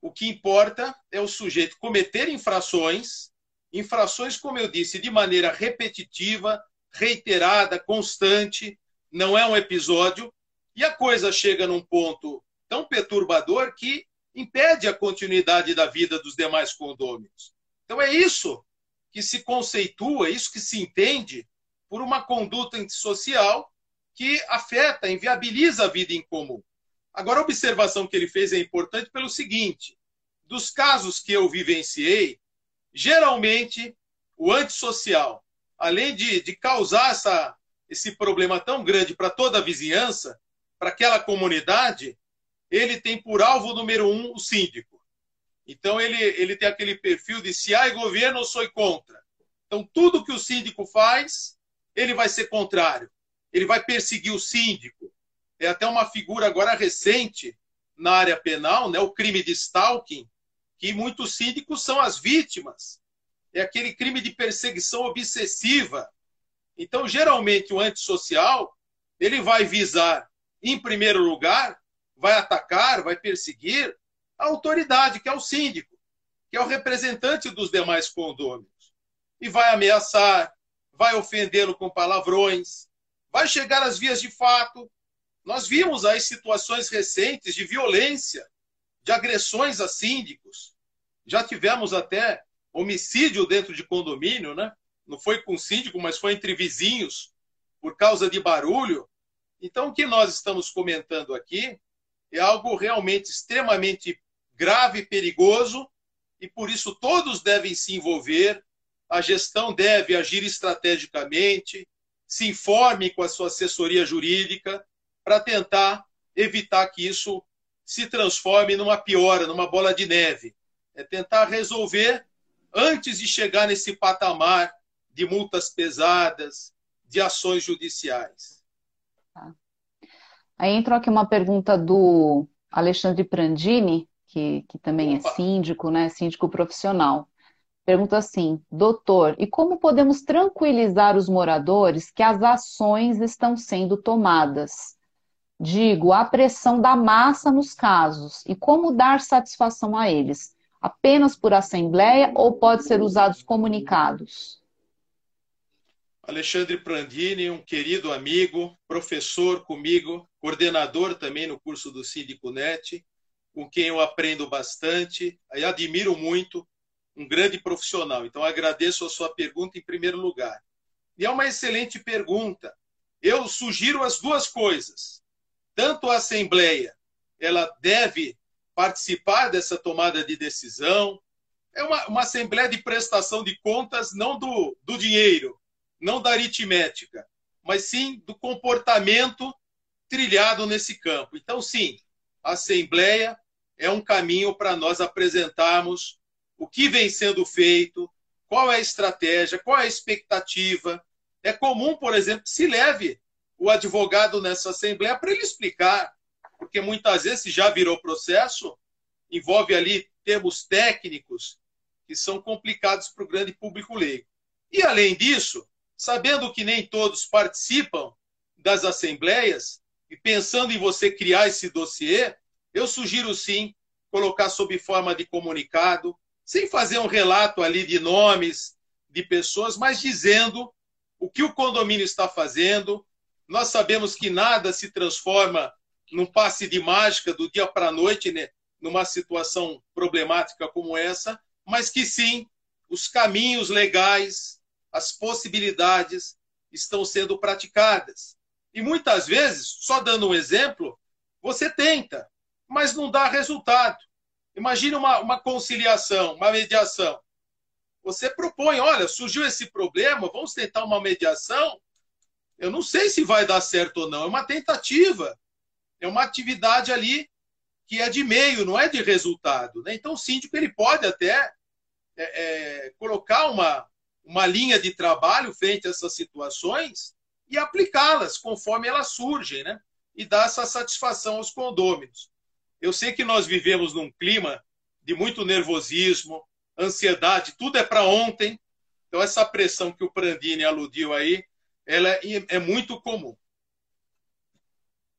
o que importa é o sujeito cometer infrações infrações, como eu disse, de maneira repetitiva, reiterada, constante, não é um episódio, e a coisa chega num ponto tão perturbador que impede a continuidade da vida dos demais condôminos. Então é isso que se conceitua, é isso que se entende por uma conduta antissocial que afeta, inviabiliza a vida em comum. Agora, a observação que ele fez é importante pelo seguinte: dos casos que eu vivenciei, geralmente o antissocial, além de, de causar essa, esse problema tão grande para toda a vizinhança, para aquela comunidade, ele tem por alvo número um o síndico. Então ele, ele tem aquele perfil de se há governo, eu sou contra. Então tudo que o síndico faz, ele vai ser contrário. Ele vai perseguir o síndico. É até uma figura agora recente na área penal, né, o crime de stalking, que muitos síndicos são as vítimas. É aquele crime de perseguição obsessiva. Então, geralmente, o antissocial ele vai visar, em primeiro lugar, vai atacar, vai perseguir a autoridade, que é o síndico, que é o representante dos demais condôminos. E vai ameaçar, vai ofendê-lo com palavrões, vai chegar às vias de fato. Nós vimos aí situações recentes de violência de agressões a síndicos. Já tivemos até homicídio dentro de condomínio, né? Não foi com síndico, mas foi entre vizinhos por causa de barulho. Então, o que nós estamos comentando aqui é algo realmente extremamente grave e perigoso, e por isso todos devem se envolver, a gestão deve agir estrategicamente, se informe com a sua assessoria jurídica para tentar evitar que isso se transforme numa piora, numa bola de neve. É tentar resolver antes de chegar nesse patamar de multas pesadas, de ações judiciais. Tá. Aí entra aqui uma pergunta do Alexandre Prandini, que, que também é é síndico, né? Síndico profissional. Pergunta assim, doutor, e como podemos tranquilizar os moradores que as ações estão sendo tomadas? Digo, a pressão da massa nos casos e como dar satisfação a eles? Apenas por assembleia ou pode ser usados comunicados? Alexandre Prandini, um querido amigo, professor comigo, coordenador também no curso do Síndico Net, com quem eu aprendo bastante e admiro muito, um grande profissional. Então agradeço a sua pergunta em primeiro lugar. E é uma excelente pergunta. Eu sugiro as duas coisas tanto a Assembleia ela deve participar dessa tomada de decisão. É uma, uma Assembleia de prestação de contas não do, do dinheiro, não da aritmética, mas sim do comportamento trilhado nesse campo. Então, sim, a Assembleia é um caminho para nós apresentarmos o que vem sendo feito, qual é a estratégia, qual é a expectativa. É comum, por exemplo, que se leve o advogado nessa assembleia para ele explicar, porque muitas vezes já virou processo, envolve ali termos técnicos que são complicados para o grande público leigo. E além disso, sabendo que nem todos participam das assembleias e pensando em você criar esse dossiê, eu sugiro sim colocar sob forma de comunicado, sem fazer um relato ali de nomes de pessoas, mas dizendo o que o condomínio está fazendo, nós sabemos que nada se transforma num passe de mágica do dia para a noite, né? numa situação problemática como essa, mas que sim, os caminhos legais, as possibilidades estão sendo praticadas. E muitas vezes, só dando um exemplo, você tenta, mas não dá resultado. Imagine uma, uma conciliação, uma mediação. Você propõe, olha, surgiu esse problema, vamos tentar uma mediação, eu não sei se vai dar certo ou não. É uma tentativa. É uma atividade ali que é de meio, não é de resultado. Né? Então, o síndico ele pode até é, é, colocar uma, uma linha de trabalho frente a essas situações e aplicá-las conforme elas surgem, né? e dar essa satisfação aos condôminos. Eu sei que nós vivemos num clima de muito nervosismo, ansiedade, tudo é para ontem. Então, essa pressão que o Prandini aludiu aí, ela é, é muito comum.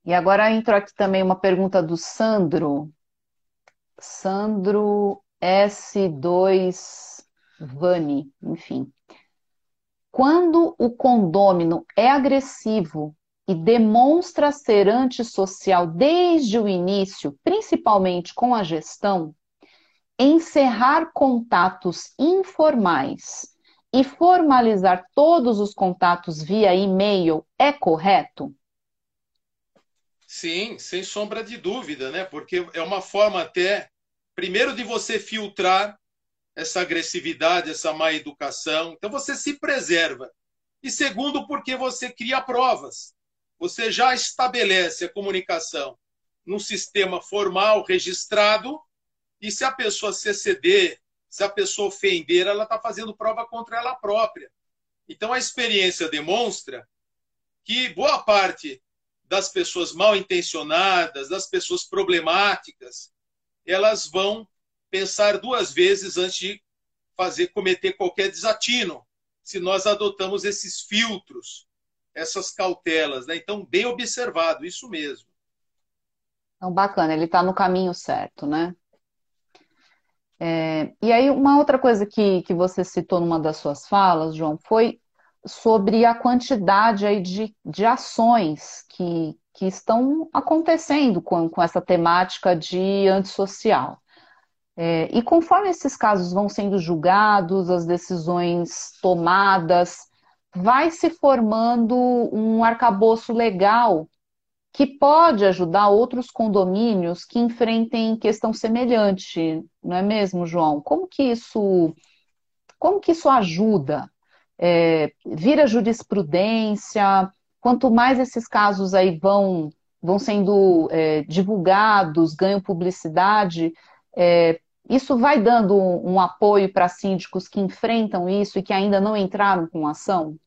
E agora entrou aqui também uma pergunta do Sandro. Sandro S2 Vani, enfim. Quando o condômino é agressivo e demonstra ser antissocial desde o início, principalmente com a gestão, encerrar contatos informais e formalizar todos os contatos via e-mail é correto? Sim, sem sombra de dúvida, né? Porque é uma forma até, primeiro, de você filtrar essa agressividade, essa má educação. Então você se preserva. E segundo, porque você cria provas. Você já estabelece a comunicação num sistema formal, registrado, e se a pessoa se exceder se a pessoa ofender, ela está fazendo prova contra ela própria. Então, a experiência demonstra que boa parte das pessoas mal intencionadas, das pessoas problemáticas, elas vão pensar duas vezes antes de fazer cometer qualquer desatino, se nós adotamos esses filtros, essas cautelas, né? Então, bem observado, isso mesmo. Então, bacana, ele está no caminho certo, né? É, e aí, uma outra coisa que, que você citou numa das suas falas, João, foi sobre a quantidade aí de, de ações que, que estão acontecendo com, com essa temática de antissocial. É, e conforme esses casos vão sendo julgados, as decisões tomadas, vai se formando um arcabouço legal que pode ajudar outros condomínios que enfrentem questão semelhante, não é mesmo, João? Como que isso, como que isso ajuda? É, vira jurisprudência? Quanto mais esses casos aí vão, vão sendo é, divulgados, ganham publicidade, é, isso vai dando um, apoio para síndicos que enfrentam isso e que ainda não entraram com ação?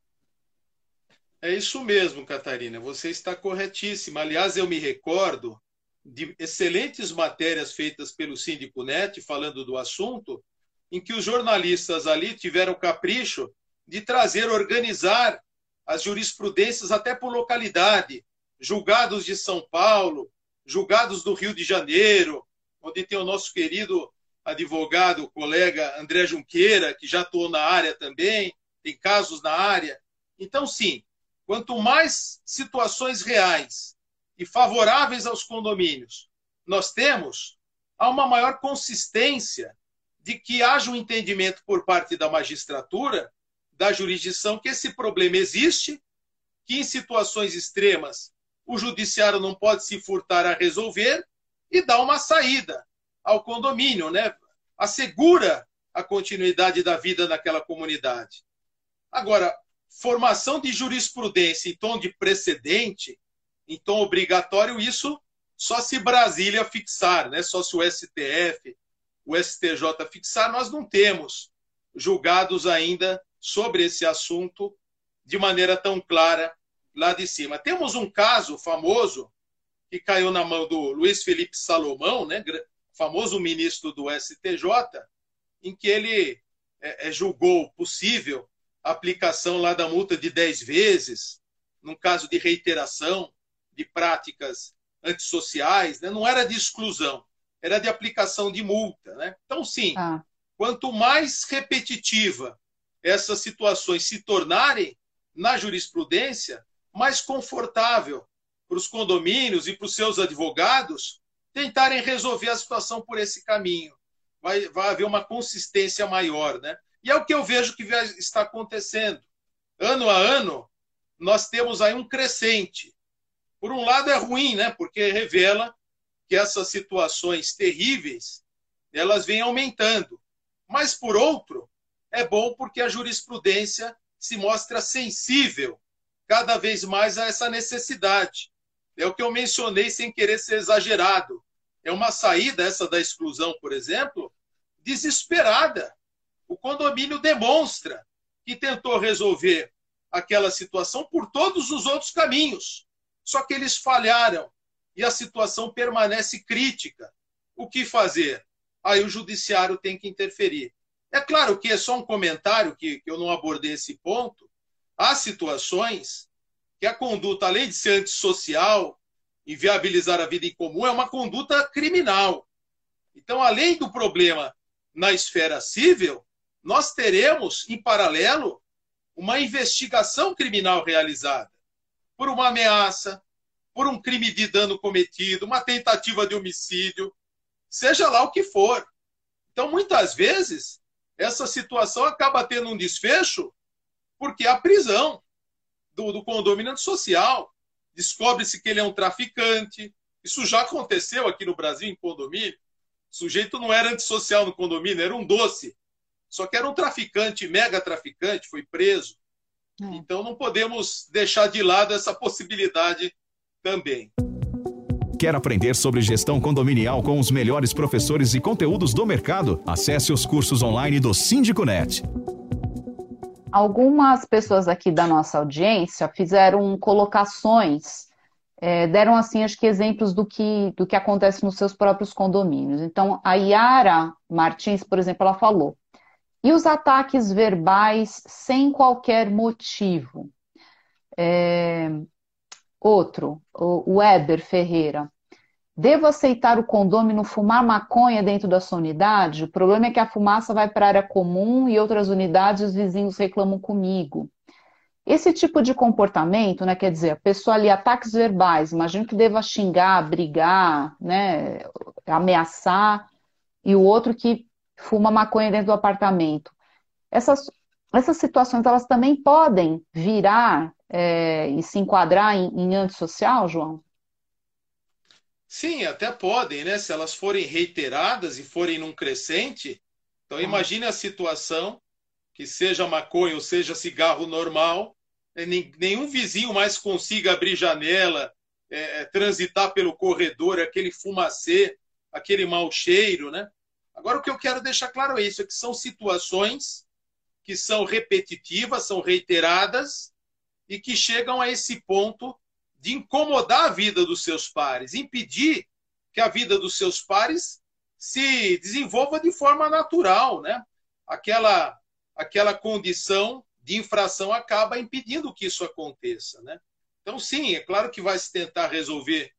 É isso mesmo, Catarina. Você está corretíssima. Aliás, eu me recordo de excelentes matérias feitas pelo Síndico Net falando do assunto, em que os jornalistas ali tiveram o capricho de trazer, organizar as jurisprudências até por localidade, julgados de São Paulo, julgados do Rio de Janeiro, onde tem o nosso querido advogado, colega André Junqueira, que já atuou na área também, tem casos na área. Então, sim, Quanto mais situações reais e favoráveis aos condomínios nós temos, há uma maior consistência de que haja um entendimento por parte da magistratura, da jurisdição, que esse problema existe, que em situações extremas o judiciário não pode se furtar a resolver e dá uma saída ao condomínio, né? assegura a continuidade da vida naquela comunidade. Agora, formação de jurisprudência em tom de precedente, em tom obrigatório, isso só se Brasília fixar, né? só se o STF, o STJ fixar, nós não temos julgados ainda sobre esse assunto de maneira tão clara lá de cima. Temos um caso famoso que caiu na mão do Luiz Felipe Salomão, né? Famoso ministro do STJ, em que ele é, é julgou possível aplicação lá da multa de 10 vezes, num caso de reiteração de práticas antissociais, né? não era de exclusão, era de aplicação de multa. Né? Então, sim, ah. quanto mais repetitiva essas situações se tornarem na jurisprudência, mais confortável para os condomínios e para os seus advogados tentarem resolver a situação por esse caminho. Vai, vai haver uma consistência maior, né? E é o que eu vejo que está acontecendo. Ano a ano, nós temos aí um crescente. Por um lado é ruim, né? Porque revela que essas situações terríveis, elas vêm aumentando. Mas por outro, é bom porque a jurisprudência se mostra sensível cada vez mais a essa necessidade. É o que eu mencionei sem querer ser exagerado. É uma saída essa da exclusão, por exemplo, desesperada o condomínio demonstra que tentou resolver aquela situação por todos os outros caminhos. Só que eles falharam e a situação permanece crítica. O que fazer? Aí o judiciário tem que interferir. É claro que é só um comentário que, que eu não abordei esse ponto. Há situações que a conduta, além de ser antissocial, inviabilizar a vida em comum, é uma conduta criminal. Então, além do problema na esfera civil, nós teremos, em paralelo, uma investigação criminal realizada por uma ameaça, por um crime de dano cometido, uma tentativa de homicídio, seja lá o que for. Então, muitas vezes, essa situação acaba tendo um desfecho porque a prisão do, do condomínio social descobre-se que ele é um traficante. Isso já aconteceu aqui no Brasil em condomínio. O sujeito não era antissocial no condomínio, era um doce. Só que era um traficante, mega traficante, foi preso. É. Então não podemos deixar de lado essa possibilidade também. Quer aprender sobre gestão condominial com os melhores professores e conteúdos do mercado? Acesse os cursos online do Síndico Net. Algumas pessoas aqui da nossa audiência fizeram colocações, é, deram assim, acho que exemplos do que, do que acontece nos seus próprios condomínios. Então, a Yara Martins, por exemplo, ela falou: e os ataques verbais sem qualquer motivo. É... Outro, o Weber Ferreira. Devo aceitar o condômino fumar maconha dentro da sua unidade? O problema é que a fumaça vai para a área comum e outras unidades os vizinhos reclamam comigo. Esse tipo de comportamento, né, quer dizer, a pessoa ali, ataques verbais, imagino que deva xingar, brigar, né, ameaçar, e o outro que fuma maconha dentro do apartamento. Essas, essas situações, elas também podem virar é, e se enquadrar em, em antissocial, João? Sim, até podem, né? Se elas forem reiteradas e forem num crescente. Então, ah. imagine a situação que seja maconha ou seja cigarro normal, é, nenhum vizinho mais consiga abrir janela, é, é, transitar pelo corredor, aquele fumacê, aquele mau cheiro, né? Agora, o que eu quero deixar claro é isso, é que são situações que são repetitivas, são reiteradas e que chegam a esse ponto de incomodar a vida dos seus pares, impedir que a vida dos seus pares se desenvolva de forma natural, né? Aquela aquela condição de infração acaba impedindo que isso aconteça, né? Então, sim, é claro que vai se tentar resolver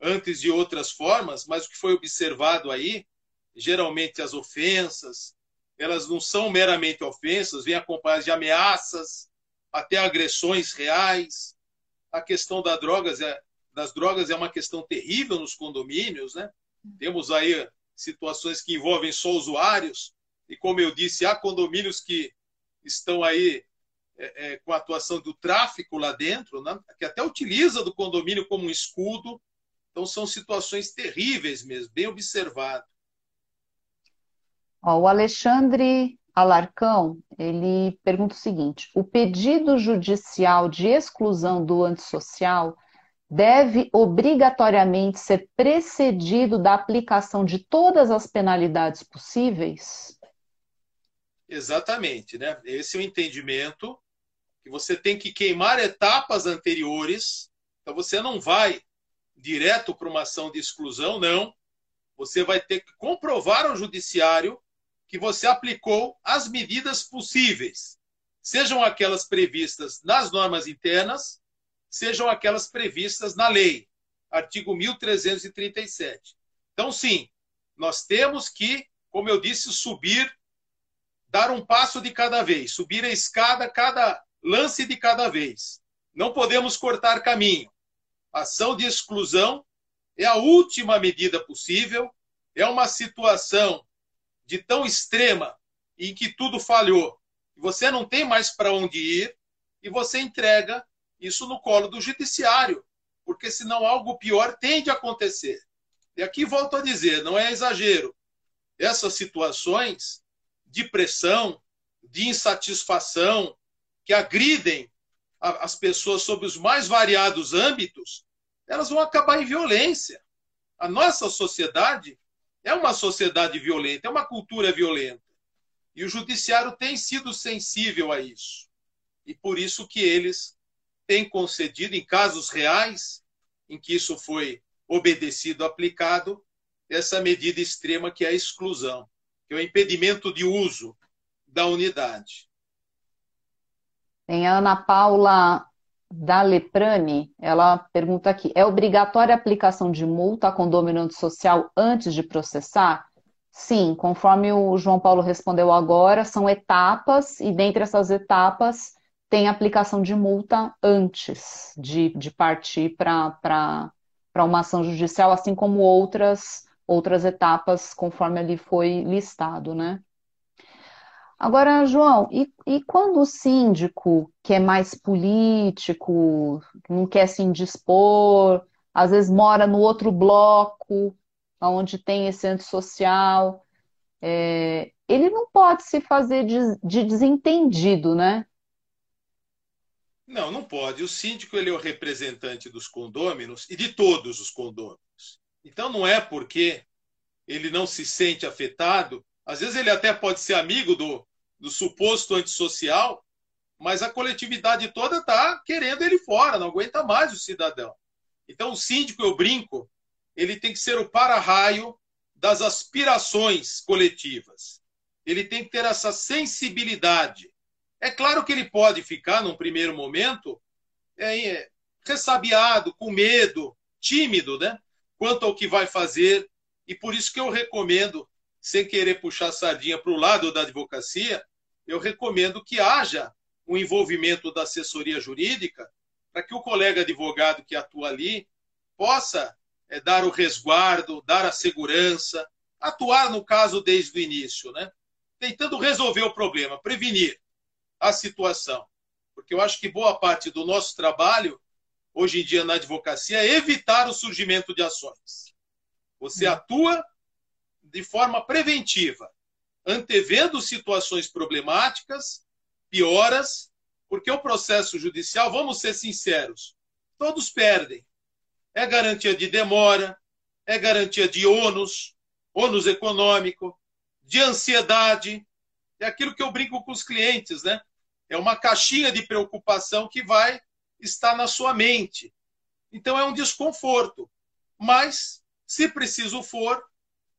antes de outras formas, mas o que foi observado aí, geralmente as ofensas, elas não são meramente ofensas, vêm acompanhadas de ameaças, até agressões reais. A questão das drogas é, das drogas é uma questão terrível nos condomínios, né? Temos aí situações que envolvem só usuários, e como eu disse, há condomínios que estão aí é, é, com a atuação do tráfico lá dentro, né? que até utiliza do condomínio como um escudo. Então, são situações terríveis mesmo, bem observado. Ó, o Alexandre Alarcão, ele pergunta o seguinte: o pedido judicial de exclusão do antissocial deve obrigatoriamente ser precedido da aplicação de todas as penalidades possíveis? Exatamente, né? Esse é o entendimento que você tem que queimar etapas anteriores. Então você não vai direto para uma ação de exclusão, não. Você vai ter que comprovar ao judiciário que você aplicou as medidas possíveis, sejam aquelas previstas nas normas internas, sejam aquelas previstas na lei, artigo 1337. Então, sim, nós temos que, como eu disse, subir, dar um passo de cada vez, subir a escada cada lance de cada vez. Não podemos cortar caminho. Ação de exclusão é a última medida possível, é uma situação de tão extrema em que tudo falhou, você não tem mais para onde ir e você entrega isso no colo do judiciário, porque senão algo pior tende a acontecer. E aqui volto a dizer, não é exagero. Essas situações de pressão, de insatisfação, que agridem as pessoas sob os mais variados âmbitos, elas vão acabar em violência. A nossa sociedade é uma sociedade violenta, é uma cultura violenta. E o judiciário tem sido sensível a isso. E por isso que eles têm concedido, em casos reais, em que isso foi obedecido, aplicado, essa medida extrema que é a exclusão, que é o impedimento de uso da unidade. Tem a Ana Paula da Leprani, ela pergunta aqui: é obrigatória a aplicação de multa a condomínio social antes de processar? Sim, conforme o João Paulo respondeu agora, são etapas, e dentre essas etapas tem aplicação de multa antes de, de partir para uma ação judicial, assim como outras, outras etapas, conforme ali foi listado, né? Agora, João, e, e quando o síndico, que é mais político, não quer se indispor, às vezes mora no outro bloco, onde tem esse antissocial, é, ele não pode se fazer de, de desentendido, né? Não, não pode. O síndico ele é o representante dos condôminos e de todos os condôminos. Então não é porque ele não se sente afetado às vezes ele até pode ser amigo do, do suposto antissocial, mas a coletividade toda está querendo ele fora, não aguenta mais o cidadão. Então, o síndico, eu brinco, ele tem que ser o para-raio das aspirações coletivas. Ele tem que ter essa sensibilidade. É claro que ele pode ficar, num primeiro momento, é, ressabiado, com medo, tímido, né? Quanto ao que vai fazer. E por isso que eu recomendo sem querer puxar a sardinha para o lado da advocacia, eu recomendo que haja um envolvimento da assessoria jurídica para que o colega advogado que atua ali possa é, dar o resguardo, dar a segurança, atuar no caso desde o início, né? tentando resolver o problema, prevenir a situação. Porque eu acho que boa parte do nosso trabalho, hoje em dia na advocacia, é evitar o surgimento de ações. Você atua de forma preventiva, antevendo situações problemáticas, pioras, porque o processo judicial, vamos ser sinceros, todos perdem. É garantia de demora, é garantia de ônus, ônus econômico, de ansiedade. É aquilo que eu brinco com os clientes, né? É uma caixinha de preocupação que vai estar na sua mente. Então é um desconforto. Mas, se preciso for,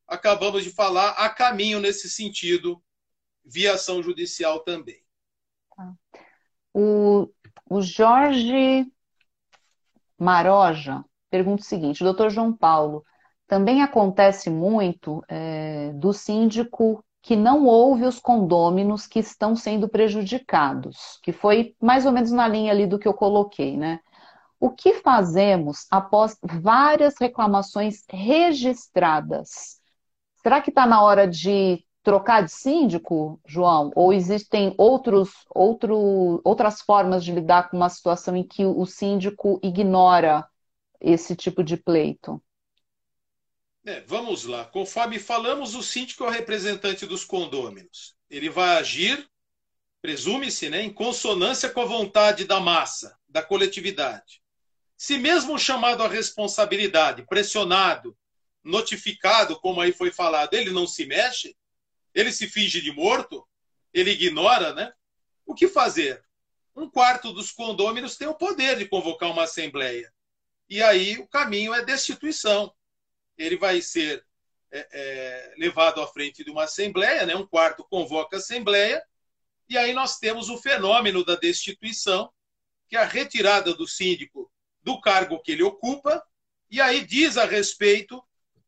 acabamos de falar, há caminho nesse sentido, via ação judicial também. Tá. O, o Jorge Maroja pergunta o seguinte: doutor João Paulo, também acontece muito é, do síndico que não ouve os condôminos que estão sendo prejudicados, que foi mais ou menos na linha ali do que eu coloquei, né? O que fazemos após várias reclamações registradas? Será que está na hora de trocar de síndico, João? Ou existem outros, outro, outras formas de lidar com uma situação em que o síndico ignora esse tipo de pleito? É, vamos lá. Conforme falamos, o síndico é o representante dos condôminos. Ele vai agir, presume-se, né, em consonância com a vontade da massa, da coletividade. Se mesmo chamado à responsabilidade, pressionado, notificado, como aí foi falado, ele não se mexe, ele se finge de morto, ele ignora, né? O que fazer? Um quarto dos condôminos tem o poder de convocar uma assembleia. E aí o caminho é destituição. Ele vai ser é, é, levado à frente de uma assembleia, né? um quarto convoca a assembleia, e aí nós temos o fenômeno da destituição, que é a retirada do síndico do cargo que ele ocupa, e aí diz a respeito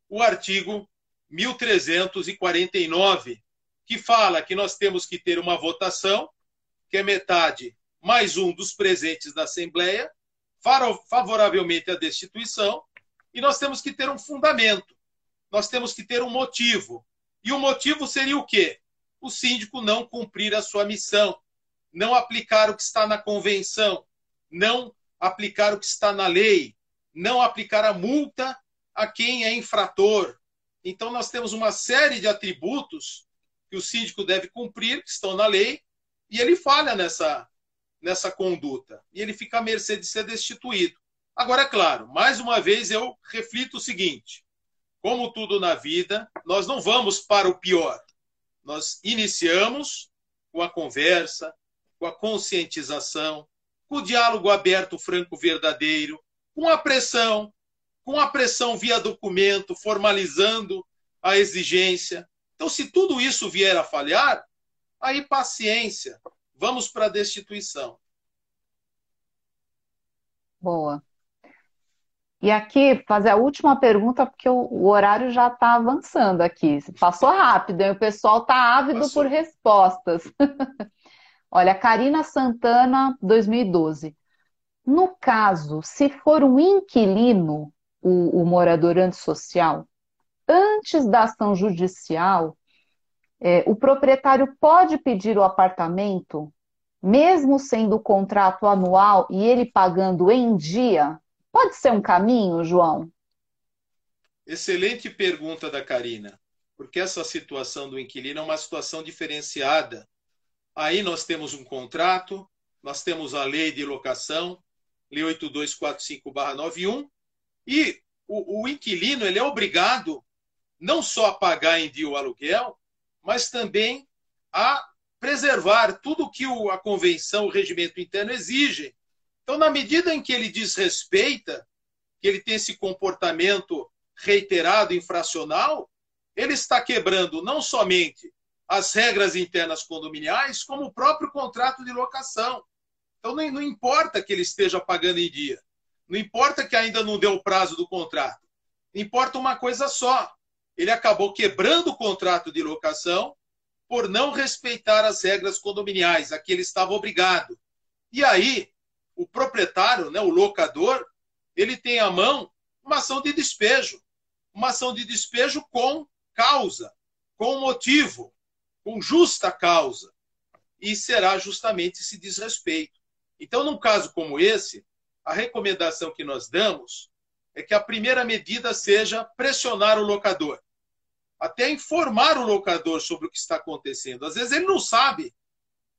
o artigo 1349, que fala que nós temos que ter uma votação, que é metade mais um dos presentes da Assembleia, favoravelmente à destituição, e nós temos que ter um fundamento, nós temos que ter um motivo. E o motivo seria o quê? O síndico não cumprir a sua missão, não aplicar o que está na convenção, não aplicar o que está na lei, não aplicar a multa a quem é infrator. Então, nós temos uma série de atributos que o síndico deve cumprir, que estão na lei, e ele falha nessa, nessa conduta. E ele fica à mercê de ser destituído. Agora, é claro, mais uma vez eu reflito o seguinte: como tudo na vida, nós não vamos para o pior. Nós iniciamos com a conversa, com a conscientização, com o diálogo aberto, franco, verdadeiro, com a pressão, com a pressão via documento, formalizando a exigência. Então, se tudo isso vier a falhar, aí paciência, vamos para a destituição. Boa. E aqui, fazer a última pergunta, porque o, horário já está avançando aqui. Passou rápido, hein? o pessoal está ávido Passou. por respostas. *laughs* Olha, Karina Santana, 2012. No caso, se for um inquilino, o, o morador antissocial, antes da ação judicial, é, o proprietário pode pedir o apartamento, mesmo sendo o contrato anual e ele pagando em dia? Pode ser um caminho, João? Excelente pergunta da Karina, porque essa situação do inquilino é uma situação diferenciada Aí nós temos um contrato, nós temos a lei de locação, Lei 8245-91, e o, o, inquilino ele é obrigado não só a pagar em dia o aluguel, mas também a preservar tudo que o, a convenção, o regimento interno exige. Então, na medida em que ele desrespeita, que ele tem esse comportamento reiterado infracional, ele está quebrando não somente as regras internas condominiais, como o próprio contrato de locação. Então, não, não importa que ele esteja pagando em dia, não importa que ainda não deu o prazo do contrato, importa uma coisa só: ele acabou quebrando o contrato de locação por não respeitar as regras condominiais, a que ele estava obrigado. E aí, o proprietário, né, o locador, ele tem à mão uma ação de despejo. Uma ação de despejo com causa, com motivo com justa causa, e será justamente esse desrespeito. Então, num caso como esse, a recomendação que nós damos é que a primeira medida seja pressionar o locador, até informar o locador sobre o que está acontecendo. Às vezes ele não sabe,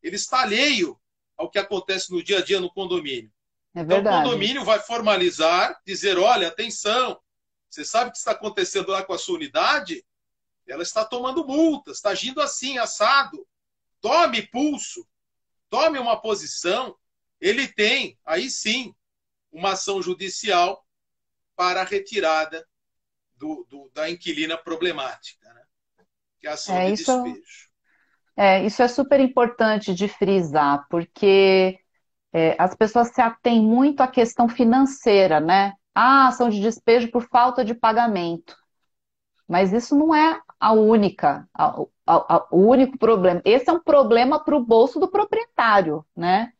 ele está alheio ao que acontece no dia a dia no condomínio. É então o condomínio vai formalizar, dizer: olha, atenção, você sabe o que está acontecendo lá com a sua unidade? Ela está tomando multas, está agindo assim, assado. Tome pulso, tome uma posição. Ele tem, aí sim, uma ação judicial para a retirada do, do, da inquilina problemática, né? que é a ação é, de isso, despejo. É, isso é super importante de frisar, porque é, as pessoas se atêm muito à questão financeira, né? Ah, ação de despejo por falta de pagamento. Mas isso não é a única, a, a, a, o único problema. Esse é um problema para o bolso do proprietário, né?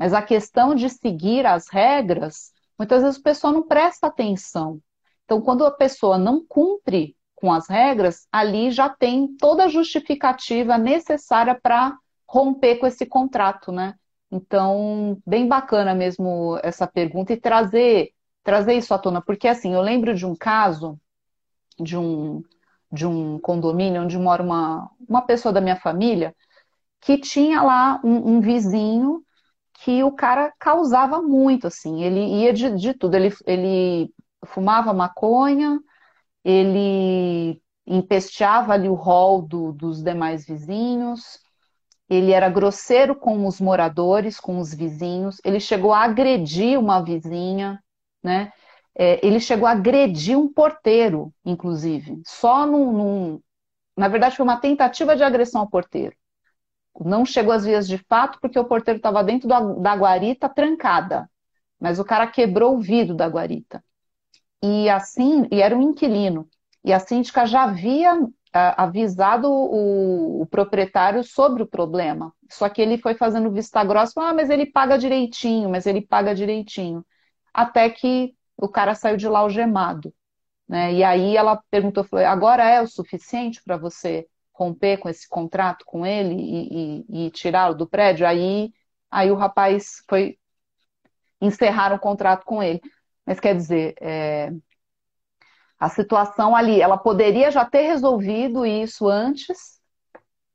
Mas a questão de seguir as regras Muitas vezes o pessoal não presta atenção. Então, quando a pessoa não cumpre com as regras, ali já tem toda a justificativa necessária para romper com esse contrato, né? Então, bem bacana mesmo essa pergunta e trazer trazer isso à tona, porque assim, eu lembro de um caso de um de um condomínio onde mora uma, uma pessoa da minha família que tinha lá um, um vizinho que o cara causava muito, assim, ele ia de, de tudo, ele, ele fumava maconha, ele empesteava ali o rol do, dos demais vizinhos, ele era grosseiro com os moradores, com os vizinhos, ele chegou a agredir uma vizinha, né? É, ele chegou a agredir um porteiro, inclusive, só num, num, Na verdade, foi uma tentativa de agressão ao porteiro não chegou às vias de fato porque o porteiro estava dentro da, da guarita trancada, mas o cara quebrou o vidro da guarita. E assim, e era um inquilino. E a síndica já havia a, avisado o, o, proprietário sobre o problema. Só que ele foi fazendo vista grossa, ah, mas ele paga direitinho, mas ele paga direitinho. Até que o cara saiu de lá algemado. Né? E aí ela perguntou, falou, agora é o suficiente para você romper com esse contrato com ele e, e, e tirá-lo do prédio, aí, aí o rapaz foi encerrar o contrato com ele. Mas quer dizer, é, a situação ali, ela poderia já ter resolvido isso antes,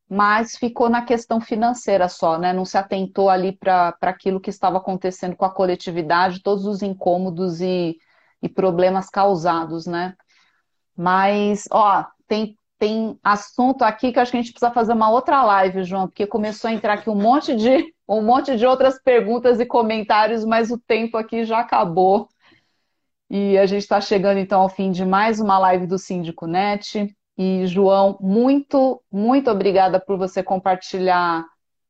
mas ficou na questão financeira só, né? Não se atentou ali para aquilo que estava acontecendo com a coletividade, todos os incômodos e, e problemas causados, né? Mas, ó, tem tem assunto aqui que acho que a gente precisa fazer uma outra live, João, porque começou a entrar aqui um monte de um monte de outras perguntas e comentários, mas o tempo aqui já acabou. E a gente está chegando então ao fim de mais uma live do Síndico Net. E, João, muito, muito obrigada por você compartilhar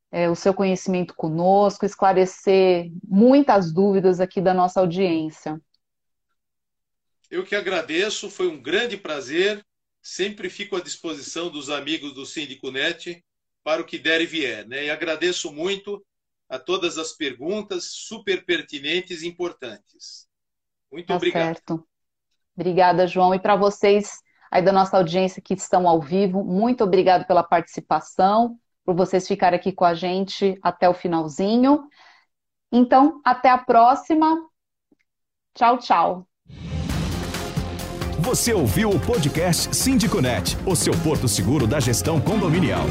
é, o seu conhecimento conosco, esclarecer muitas dúvidas aqui da nossa audiência. Eu que agradeço, foi um grande prazer sempre fico à disposição dos amigos do Síndico Net para o que der e vier. Né? E agradeço muito a todas as perguntas super pertinentes e importantes. Muito tá obrigado. Certo. Obrigada, João. E para vocês aí da nossa audiência que estão ao vivo, muito obrigado pela participação, por vocês ficarem aqui com a gente até o finalzinho. Então, até a próxima. Tchau, tchau. Você ouviu o podcast Síndico Net, o seu porto seguro da gestão condominial.